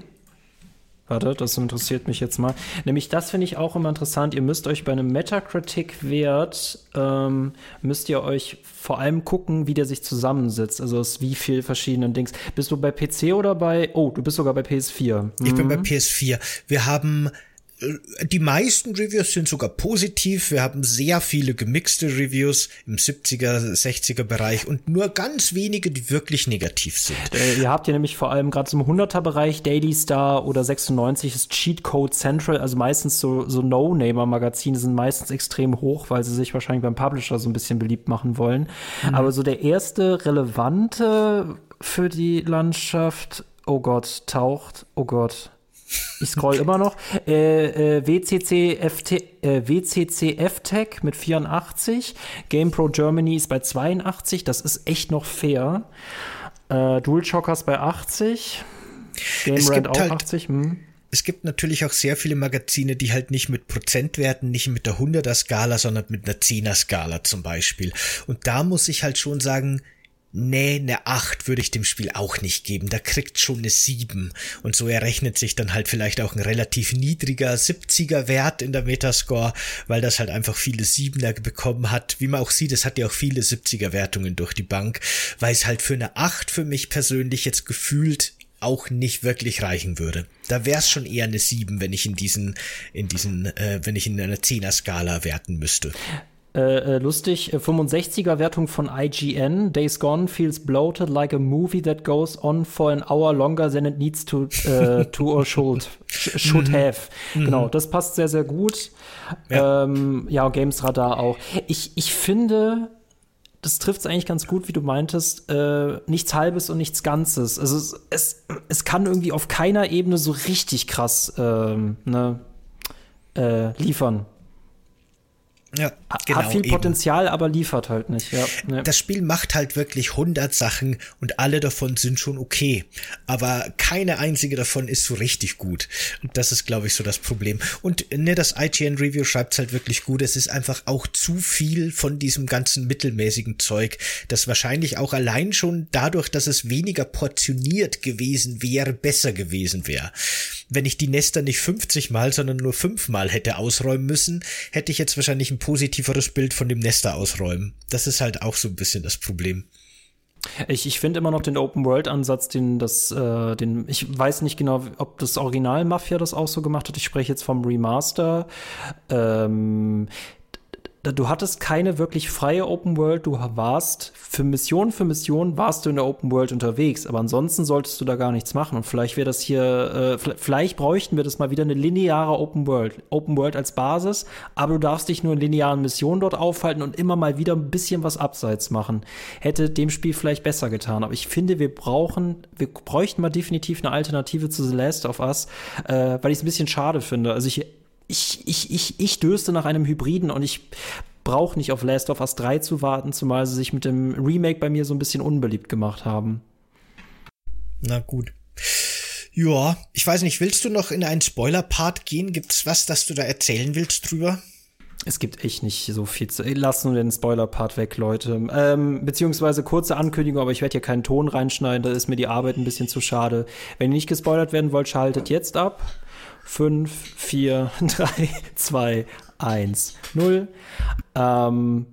Warte, das interessiert mich jetzt mal. Nämlich das finde ich auch immer interessant. Ihr müsst euch bei einem Metacritic-Wert, ähm, müsst ihr euch vor allem gucken, wie der sich zusammensetzt. Also aus wie viel verschiedenen Dings. Bist du bei PC oder bei, oh, du bist sogar bei PS4. Mhm. Ich bin bei mhm. PS4. Wir haben die meisten Reviews sind sogar positiv. Wir haben sehr viele gemixte Reviews im 70er, 60er Bereich und nur ganz wenige, die wirklich negativ sind. Äh, ihr habt ja nämlich vor allem gerade zum 100er Bereich Daily Star oder 96 ist Cheat Code Central, also meistens so, so No-Namer-Magazine sind meistens extrem hoch, weil sie sich wahrscheinlich beim Publisher so ein bisschen beliebt machen wollen. Mhm. Aber so der erste relevante für die Landschaft, oh Gott, taucht, oh Gott, ich scroll immer noch. Äh, äh, WCCFT, äh, WCCF mit 84. GamePro Germany ist bei 82. Das ist echt noch fair. Äh, DualShockers bei 80. GameRant auch halt 80. Hm. Es gibt natürlich auch sehr viele Magazine, die halt nicht mit Prozentwerten, nicht mit der 100er Skala, sondern mit einer 10er Skala zum Beispiel. Und da muss ich halt schon sagen, Nee, eine 8 würde ich dem Spiel auch nicht geben. Da kriegt schon eine 7. Und so errechnet sich dann halt vielleicht auch ein relativ niedriger 70er Wert in der Metascore, weil das halt einfach viele 7er bekommen hat. Wie man auch sieht, es hat ja auch viele 70er Wertungen durch die Bank, weil es halt für eine 8 für mich persönlich jetzt gefühlt auch nicht wirklich reichen würde. Da wäre es schon eher eine 7, wenn ich in diesen, in diesen, äh, wenn ich in einer 10er Skala werten müsste. Äh, äh, lustig, 65er äh, Wertung von IGN. Days Gone feels bloated like a movie that goes on for an hour longer than it needs to, uh, to or should, should mhm. have. Mhm. Genau, das passt sehr, sehr gut. Ja, ähm, ja Games Radar auch. Ich, ich finde, das trifft es eigentlich ganz gut, wie du meintest, äh, nichts Halbes und nichts Ganzes. Also es, es, es kann irgendwie auf keiner Ebene so richtig krass ähm, ne, äh, liefern. Ja, genau. Hat viel Potenzial, eben. aber liefert halt nicht. Ja, ja. Das Spiel macht halt wirklich 100 Sachen und alle davon sind schon okay. Aber keine einzige davon ist so richtig gut. Und das ist, glaube ich, so das Problem. Und ne, das IGN Review schreibt halt wirklich gut. Es ist einfach auch zu viel von diesem ganzen mittelmäßigen Zeug, das wahrscheinlich auch allein schon dadurch, dass es weniger portioniert gewesen wäre, besser gewesen wäre. Wenn ich die Nester nicht 50 mal, sondern nur 5 mal hätte ausräumen müssen, hätte ich jetzt wahrscheinlich ein positiveres Bild von dem Nester ausräumen. Das ist halt auch so ein bisschen das Problem. Ich, ich finde immer noch den Open World Ansatz, den das, äh, den ich weiß nicht genau, ob das Original Mafia das auch so gemacht hat. Ich spreche jetzt vom Remaster. Ähm, du hattest keine wirklich freie Open World. Du warst für Mission für Mission warst du in der Open World unterwegs, aber ansonsten solltest du da gar nichts machen. Und vielleicht wäre das hier, äh, vielleicht bräuchten wir das mal wieder eine lineare Open World. Open World als Basis, aber du darfst dich nur in linearen Missionen dort aufhalten und immer mal wieder ein bisschen was abseits machen. Hätte dem Spiel vielleicht besser getan. Aber ich finde, wir brauchen, wir bräuchten mal definitiv eine Alternative zu The Last of Us, äh, weil ich es ein bisschen schade finde. Also ich ich, ich, ich, ich dürste nach einem Hybriden und ich brauche nicht auf Last of Us 3 zu warten, zumal sie sich mit dem Remake bei mir so ein bisschen unbeliebt gemacht haben. Na gut. Ja, ich weiß nicht, willst du noch in einen Spoiler-Part gehen? Gibt's was, das du da erzählen willst drüber? Es gibt echt nicht so viel zu. Lass nur den Spoiler-Part weg, Leute. Ähm, beziehungsweise kurze Ankündigung, aber ich werde hier keinen Ton reinschneiden, da ist mir die Arbeit ein bisschen zu schade. Wenn ihr nicht gespoilert werden wollt, schaltet jetzt ab. 5, 4, 3, 2, 1, 0. Ähm,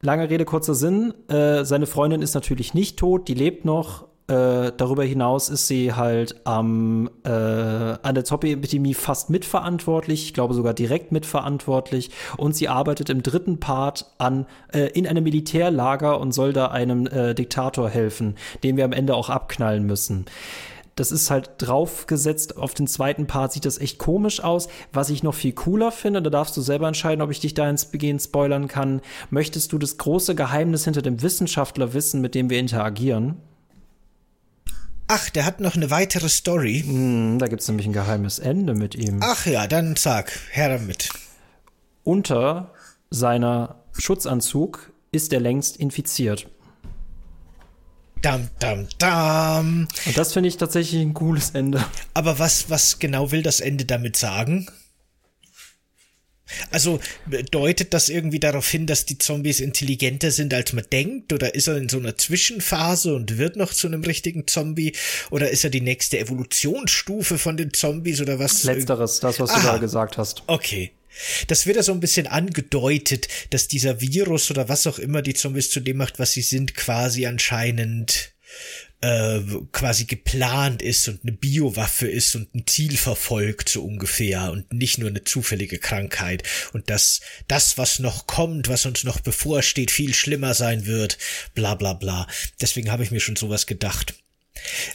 lange Rede, kurzer Sinn. Äh, seine Freundin ist natürlich nicht tot, die lebt noch. Äh, darüber hinaus ist sie halt am, äh, an der Zombie-Epidemie fast mitverantwortlich, ich glaube sogar direkt mitverantwortlich. Und sie arbeitet im dritten Part an, äh, in einem Militärlager und soll da einem äh, Diktator helfen, den wir am Ende auch abknallen müssen das ist halt draufgesetzt. Auf den zweiten Part sieht das echt komisch aus. Was ich noch viel cooler finde, da darfst du selber entscheiden, ob ich dich da ins Begehen spoilern kann. Möchtest du das große Geheimnis hinter dem Wissenschaftler wissen, mit dem wir interagieren? Ach, der hat noch eine weitere Story. Hm, da gibt's nämlich ein geheimes Ende mit ihm. Ach ja, dann sag, her damit. Unter seiner Schutzanzug ist er längst infiziert. Dam, dam, dam. Und das finde ich tatsächlich ein cooles Ende. Aber was, was genau will das Ende damit sagen? Also deutet das irgendwie darauf hin, dass die Zombies intelligenter sind, als man denkt? Oder ist er in so einer Zwischenphase und wird noch zu einem richtigen Zombie? Oder ist er die nächste Evolutionsstufe von den Zombies oder was? Letzteres, das, was Aha. du da gesagt hast. Okay. Das wird ja so ein bisschen angedeutet, dass dieser Virus oder was auch immer die Zombies zu dem macht, was sie sind, quasi anscheinend äh, quasi geplant ist und eine Biowaffe ist und ein Ziel verfolgt, so ungefähr, und nicht nur eine zufällige Krankheit. Und dass das, was noch kommt, was uns noch bevorsteht, viel schlimmer sein wird, bla bla bla. Deswegen habe ich mir schon sowas gedacht.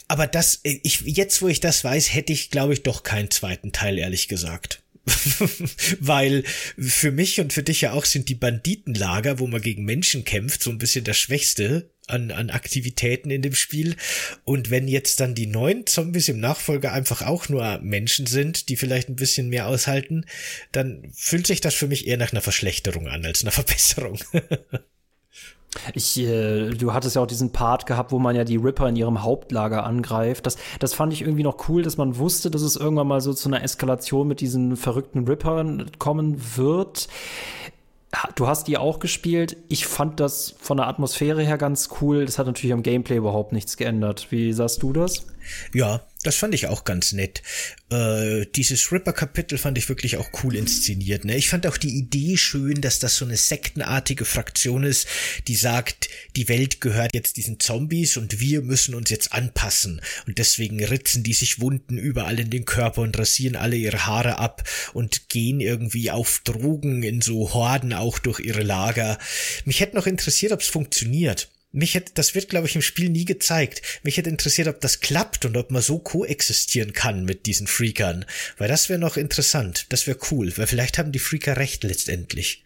Aber das, ich, jetzt wo ich das weiß, hätte ich, glaube ich, doch keinen zweiten Teil, ehrlich gesagt. Weil für mich und für dich ja auch sind die Banditenlager, wo man gegen Menschen kämpft, so ein bisschen das Schwächste an, an Aktivitäten in dem Spiel. Und wenn jetzt dann die neuen Zombies im Nachfolger einfach auch nur Menschen sind, die vielleicht ein bisschen mehr aushalten, dann fühlt sich das für mich eher nach einer Verschlechterung an als einer Verbesserung. Ich, äh, du hattest ja auch diesen Part gehabt, wo man ja die Ripper in ihrem Hauptlager angreift. Das, das fand ich irgendwie noch cool, dass man wusste, dass es irgendwann mal so zu einer Eskalation mit diesen verrückten Rippern kommen wird. Du hast die auch gespielt. Ich fand das von der Atmosphäre her ganz cool. Das hat natürlich am Gameplay überhaupt nichts geändert. Wie sahst du das? Ja, das fand ich auch ganz nett. Äh, dieses Ripper-Kapitel fand ich wirklich auch cool inszeniert. Ne? Ich fand auch die Idee schön, dass das so eine sektenartige Fraktion ist, die sagt, die Welt gehört jetzt diesen Zombies und wir müssen uns jetzt anpassen. Und deswegen ritzen die sich Wunden überall in den Körper und rasieren alle ihre Haare ab und gehen irgendwie auf Drogen in so Horden auch durch ihre Lager. Mich hätte noch interessiert, ob es funktioniert mich hätte, das wird, glaube ich, im Spiel nie gezeigt. Mich hätte interessiert, ob das klappt und ob man so koexistieren kann mit diesen Freakern. Weil das wäre noch interessant. Das wäre cool, weil vielleicht haben die Freaker recht letztendlich.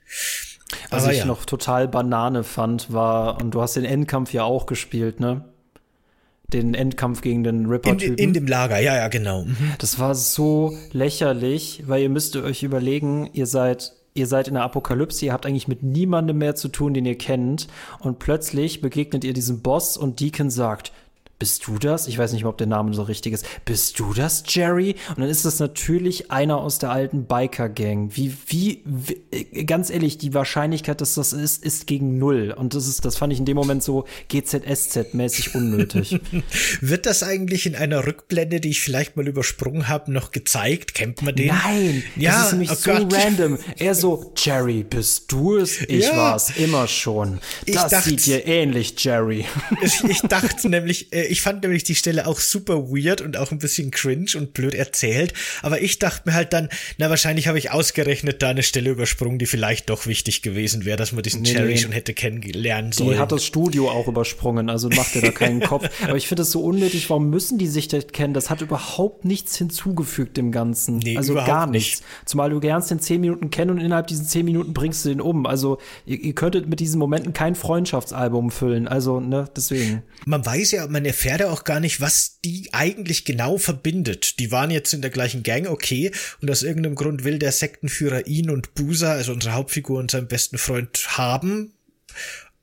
Was Aber ich ja. noch total Banane fand, war, und du hast den Endkampf ja auch gespielt, ne? Den Endkampf gegen den Ripper-Typen. In, in, dem Lager, ja, ja, genau. Mhm. Das war so lächerlich, weil ihr müsst euch überlegen, ihr seid ihr seid in der Apokalypse, ihr habt eigentlich mit niemandem mehr zu tun, den ihr kennt. Und plötzlich begegnet ihr diesem Boss und Deacon sagt, bist du das? Ich weiß nicht mehr, ob der Name so richtig ist. Bist du das, Jerry? Und dann ist das natürlich einer aus der alten Biker-Gang. Wie, wie, wie, ganz ehrlich, die Wahrscheinlichkeit, dass das ist, ist gegen null. Und das ist, das fand ich in dem Moment so GZSZ-mäßig unnötig. Wird das eigentlich in einer Rückblende, die ich vielleicht mal übersprungen habe, noch gezeigt? Kennt man den? Nein, ja, das ist nämlich oh so Gott. random. Er so, Jerry, bist du es? Ich ja. war's immer schon. Das dachte, sieht dir ähnlich, Jerry. ich, ich dachte nämlich, äh, ich fand nämlich die Stelle auch super weird und auch ein bisschen cringe und blöd erzählt. Aber ich dachte mir halt dann, na, wahrscheinlich habe ich ausgerechnet da eine Stelle übersprungen, die vielleicht doch wichtig gewesen wäre, dass man diesen nee, nee. schon hätte kennenlernen sollen. Die hat das Studio auch übersprungen, also macht ihr da keinen Kopf. Aber ich finde das so unnötig. Warum müssen die sich das kennen? Das hat überhaupt nichts hinzugefügt dem Ganzen. Nee, also gar nichts. Nicht. Zumal du lernst den zehn Minuten kennen und innerhalb diesen zehn Minuten bringst du den um. Also ihr, ihr könntet mit diesen Momenten kein Freundschaftsalbum füllen. Also, ne, deswegen. Man weiß ja, man erfährt ja auch gar nicht, was die eigentlich genau verbindet. Die waren jetzt in der gleichen Gang, okay, und aus irgendeinem Grund will der Sektenführer ihn und Busa, also unsere Hauptfigur und seinen besten Freund haben.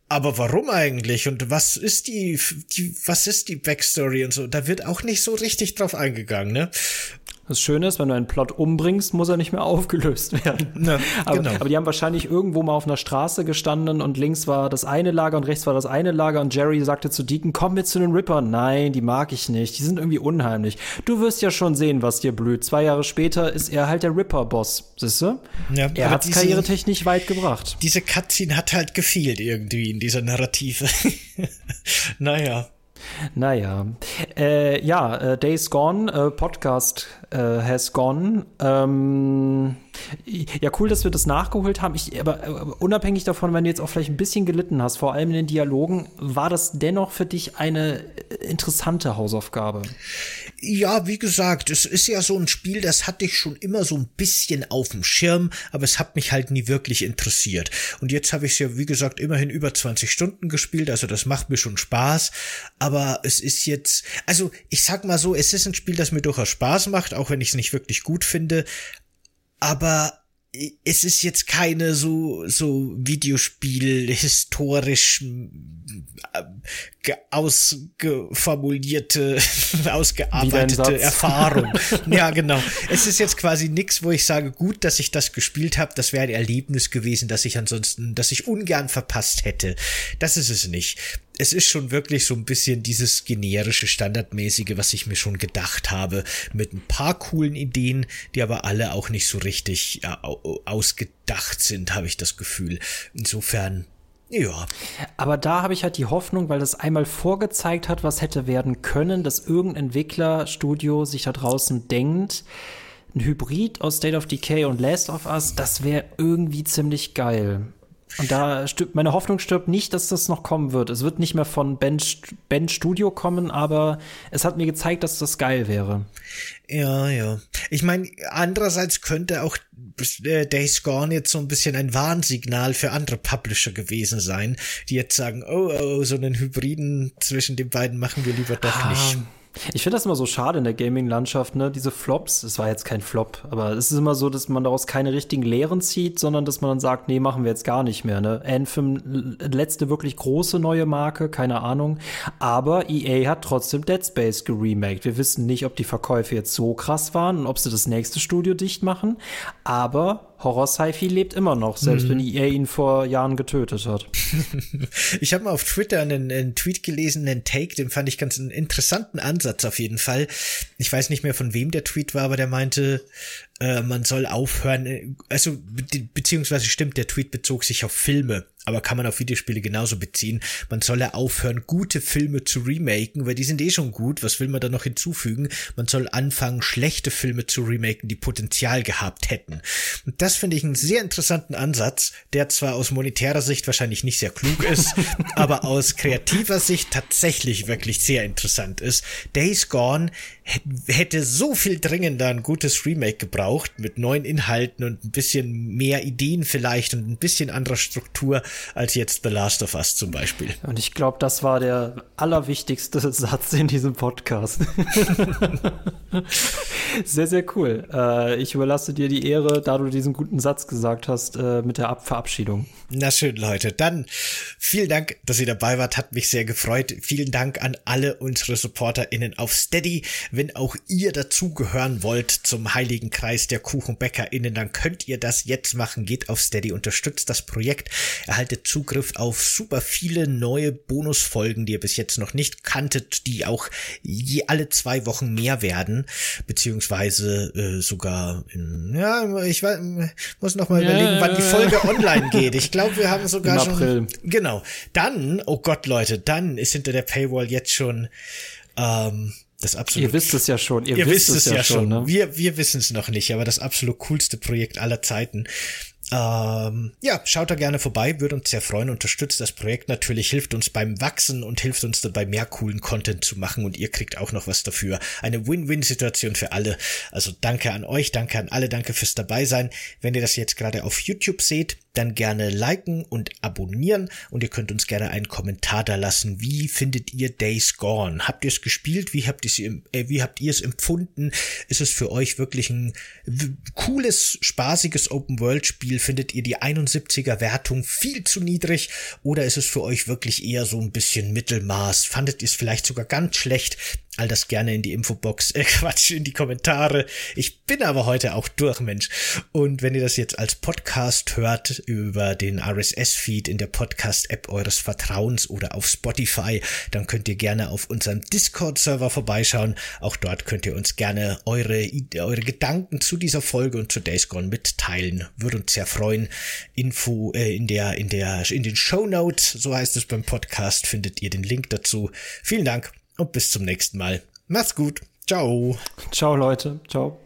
Aber warum eigentlich? Und was ist die, die, was ist die Backstory und so? Da wird auch nicht so richtig drauf eingegangen, ne? Das Schöne ist, wenn du einen Plot umbringst, muss er nicht mehr aufgelöst werden. Ja, aber, genau. aber die haben wahrscheinlich irgendwo mal auf einer Straße gestanden und links war das eine Lager und rechts war das eine Lager und Jerry sagte zu Deacon, komm mit zu den Rippern. Nein, die mag ich nicht. Die sind irgendwie unheimlich. Du wirst ja schon sehen, was dir blüht. Zwei Jahre später ist er halt der Ripper-Boss. Siehst du? Ja, er hat karrieretechnisch weit gebracht. Diese Cutscene hat halt gefehlt irgendwie in dieser Narrative. naja. Naja, äh, ja, äh, Days Gone, äh, Podcast äh, has gone. Ähm, ja, cool, dass wir das nachgeholt haben. Ich, aber äh, unabhängig davon, wenn du jetzt auch vielleicht ein bisschen gelitten hast, vor allem in den Dialogen, war das dennoch für dich eine äh, interessante Hausaufgabe? Ja, wie gesagt, es ist ja so ein Spiel, das hatte ich schon immer so ein bisschen auf dem Schirm, aber es hat mich halt nie wirklich interessiert. Und jetzt habe ich es ja, wie gesagt, immerhin über 20 Stunden gespielt, also das macht mir schon Spaß. Aber es ist jetzt, also ich sag mal so, es ist ein Spiel, das mir durchaus Spaß macht, auch wenn ich es nicht wirklich gut finde. Aber es ist jetzt keine so so Videospiel historisch ausgeformulierte ausgearbeitete Erfahrung. ja, genau. Es ist jetzt quasi nix, wo ich sage, gut, dass ich das gespielt habe, das wäre ein Erlebnis gewesen, das ich ansonsten, das ich ungern verpasst hätte. Das ist es nicht es ist schon wirklich so ein bisschen dieses generische, standardmäßige, was ich mir schon gedacht habe, mit ein paar coolen Ideen, die aber alle auch nicht so richtig äh, ausgedacht sind, habe ich das Gefühl. Insofern, ja. Aber da habe ich halt die Hoffnung, weil das einmal vorgezeigt hat, was hätte werden können, dass irgendein Entwicklerstudio sich da draußen denkt, ein Hybrid aus State of Decay und Last of Us, das wäre irgendwie ziemlich geil. Und da stirbt, meine Hoffnung stirbt nicht, dass das noch kommen wird. Es wird nicht mehr von Ben, ben Studio kommen, aber es hat mir gezeigt, dass das geil wäre. Ja, ja. Ich meine, andererseits könnte auch äh, Days Gone jetzt so ein bisschen ein Warnsignal für andere Publisher gewesen sein, die jetzt sagen, oh, oh, so einen Hybriden zwischen den beiden machen wir lieber doch ah, nicht. Ich finde das immer so schade in der Gaming-Landschaft, ne? Diese Flops, es war jetzt kein Flop, aber es ist immer so, dass man daraus keine richtigen Lehren zieht, sondern dass man dann sagt, nee, machen wir jetzt gar nicht mehr, ne? Anthem, letzte wirklich große neue Marke, keine Ahnung. Aber EA hat trotzdem Dead Space geremaked. Wir wissen nicht, ob die Verkäufe jetzt so krass waren und ob sie das nächste Studio dicht machen. Aber Horror-Sci-Fi lebt immer noch, selbst mhm. wenn EA ihn vor Jahren getötet hat. ich habe mal auf Twitter einen, einen, Tweet gelesen, einen Take, den fand ich ganz einen interessanten Ansatz auf jeden Fall. Ich weiß nicht mehr von wem der Tweet war, aber der meinte, äh, man soll aufhören, äh, also be beziehungsweise stimmt, der Tweet bezog sich auf Filme aber kann man auf Videospiele genauso beziehen. Man solle aufhören, gute Filme zu remaken, weil die sind eh schon gut. Was will man da noch hinzufügen? Man soll anfangen, schlechte Filme zu remaken, die Potenzial gehabt hätten. Und das finde ich einen sehr interessanten Ansatz, der zwar aus monetärer Sicht wahrscheinlich nicht sehr klug ist, aber aus kreativer Sicht tatsächlich wirklich sehr interessant ist. Days Gone hätte so viel dringender ein gutes Remake gebraucht mit neuen Inhalten und ein bisschen mehr Ideen vielleicht und ein bisschen anderer Struktur als jetzt The Last of Us zum Beispiel. Und ich glaube, das war der allerwichtigste Satz in diesem Podcast. sehr, sehr cool. Äh, ich überlasse dir die Ehre, da du diesen guten Satz gesagt hast, äh, mit der Ab Verabschiedung. Na schön, Leute. Dann vielen Dank, dass ihr dabei wart. Hat mich sehr gefreut. Vielen Dank an alle unsere SupporterInnen auf Steady. Wenn auch ihr dazugehören wollt zum heiligen Kreis Merchandise der KuchenbäckerInnen, dann könnt ihr das jetzt machen. Geht auf Steady, unterstützt das Projekt, erhaltet Zugriff auf super viele neue Bonusfolgen, die ihr bis jetzt noch nicht kanntet, die auch je alle zwei Wochen mehr werden, beziehungsweise äh, sogar in, ja, ich weiß, muss noch mal überlegen, wann die Folge online geht. Ich glaube, wir haben sogar schon genau. Dann, oh Gott, Leute, dann ist hinter der Paywall jetzt schon ähm, das absolut. Ihr wisst es ja schon. Ihr, ihr wisst, wisst es ja, schon. Ne? Wir, wir wissen es noch nicht, aber das absolut coolste Projekt aller Zeiten. Ähm, ja, schaut da gerne vorbei, würde uns sehr freuen, unterstützt das Projekt natürlich, hilft uns beim Wachsen und hilft uns dabei, mehr coolen Content zu machen und ihr kriegt auch noch was dafür. Eine Win-Win-Situation für alle. Also danke an euch, danke an alle, danke fürs dabei sein. Wenn ihr das jetzt gerade auf YouTube seht, dann gerne liken und abonnieren und ihr könnt uns gerne einen Kommentar da lassen. Wie findet ihr Days Gone? Habt ihr es gespielt? Wie habt ihr äh, wie habt ihr es empfunden? Ist es für euch wirklich ein cooles, spaßiges Open-World-Spiel? Findet ihr die 71er Wertung viel zu niedrig oder ist es für euch wirklich eher so ein bisschen Mittelmaß? Fandet ihr es vielleicht sogar ganz schlecht? All das gerne in die Infobox, äh Quatsch, in die Kommentare. Ich bin aber heute auch durch, Mensch. Und wenn ihr das jetzt als Podcast hört, über den RSS-Feed in der Podcast-App eures Vertrauens oder auf Spotify, dann könnt ihr gerne auf unserem Discord-Server vorbeischauen. Auch dort könnt ihr uns gerne eure, eure Gedanken zu dieser Folge und zu Days Gone mitteilen. Würde uns sehr freuen. Info äh, in der, in der, in den Show Notes, so heißt es beim Podcast, findet ihr den Link dazu. Vielen Dank und bis zum nächsten Mal. Macht's gut. Ciao. Ciao, Leute. Ciao.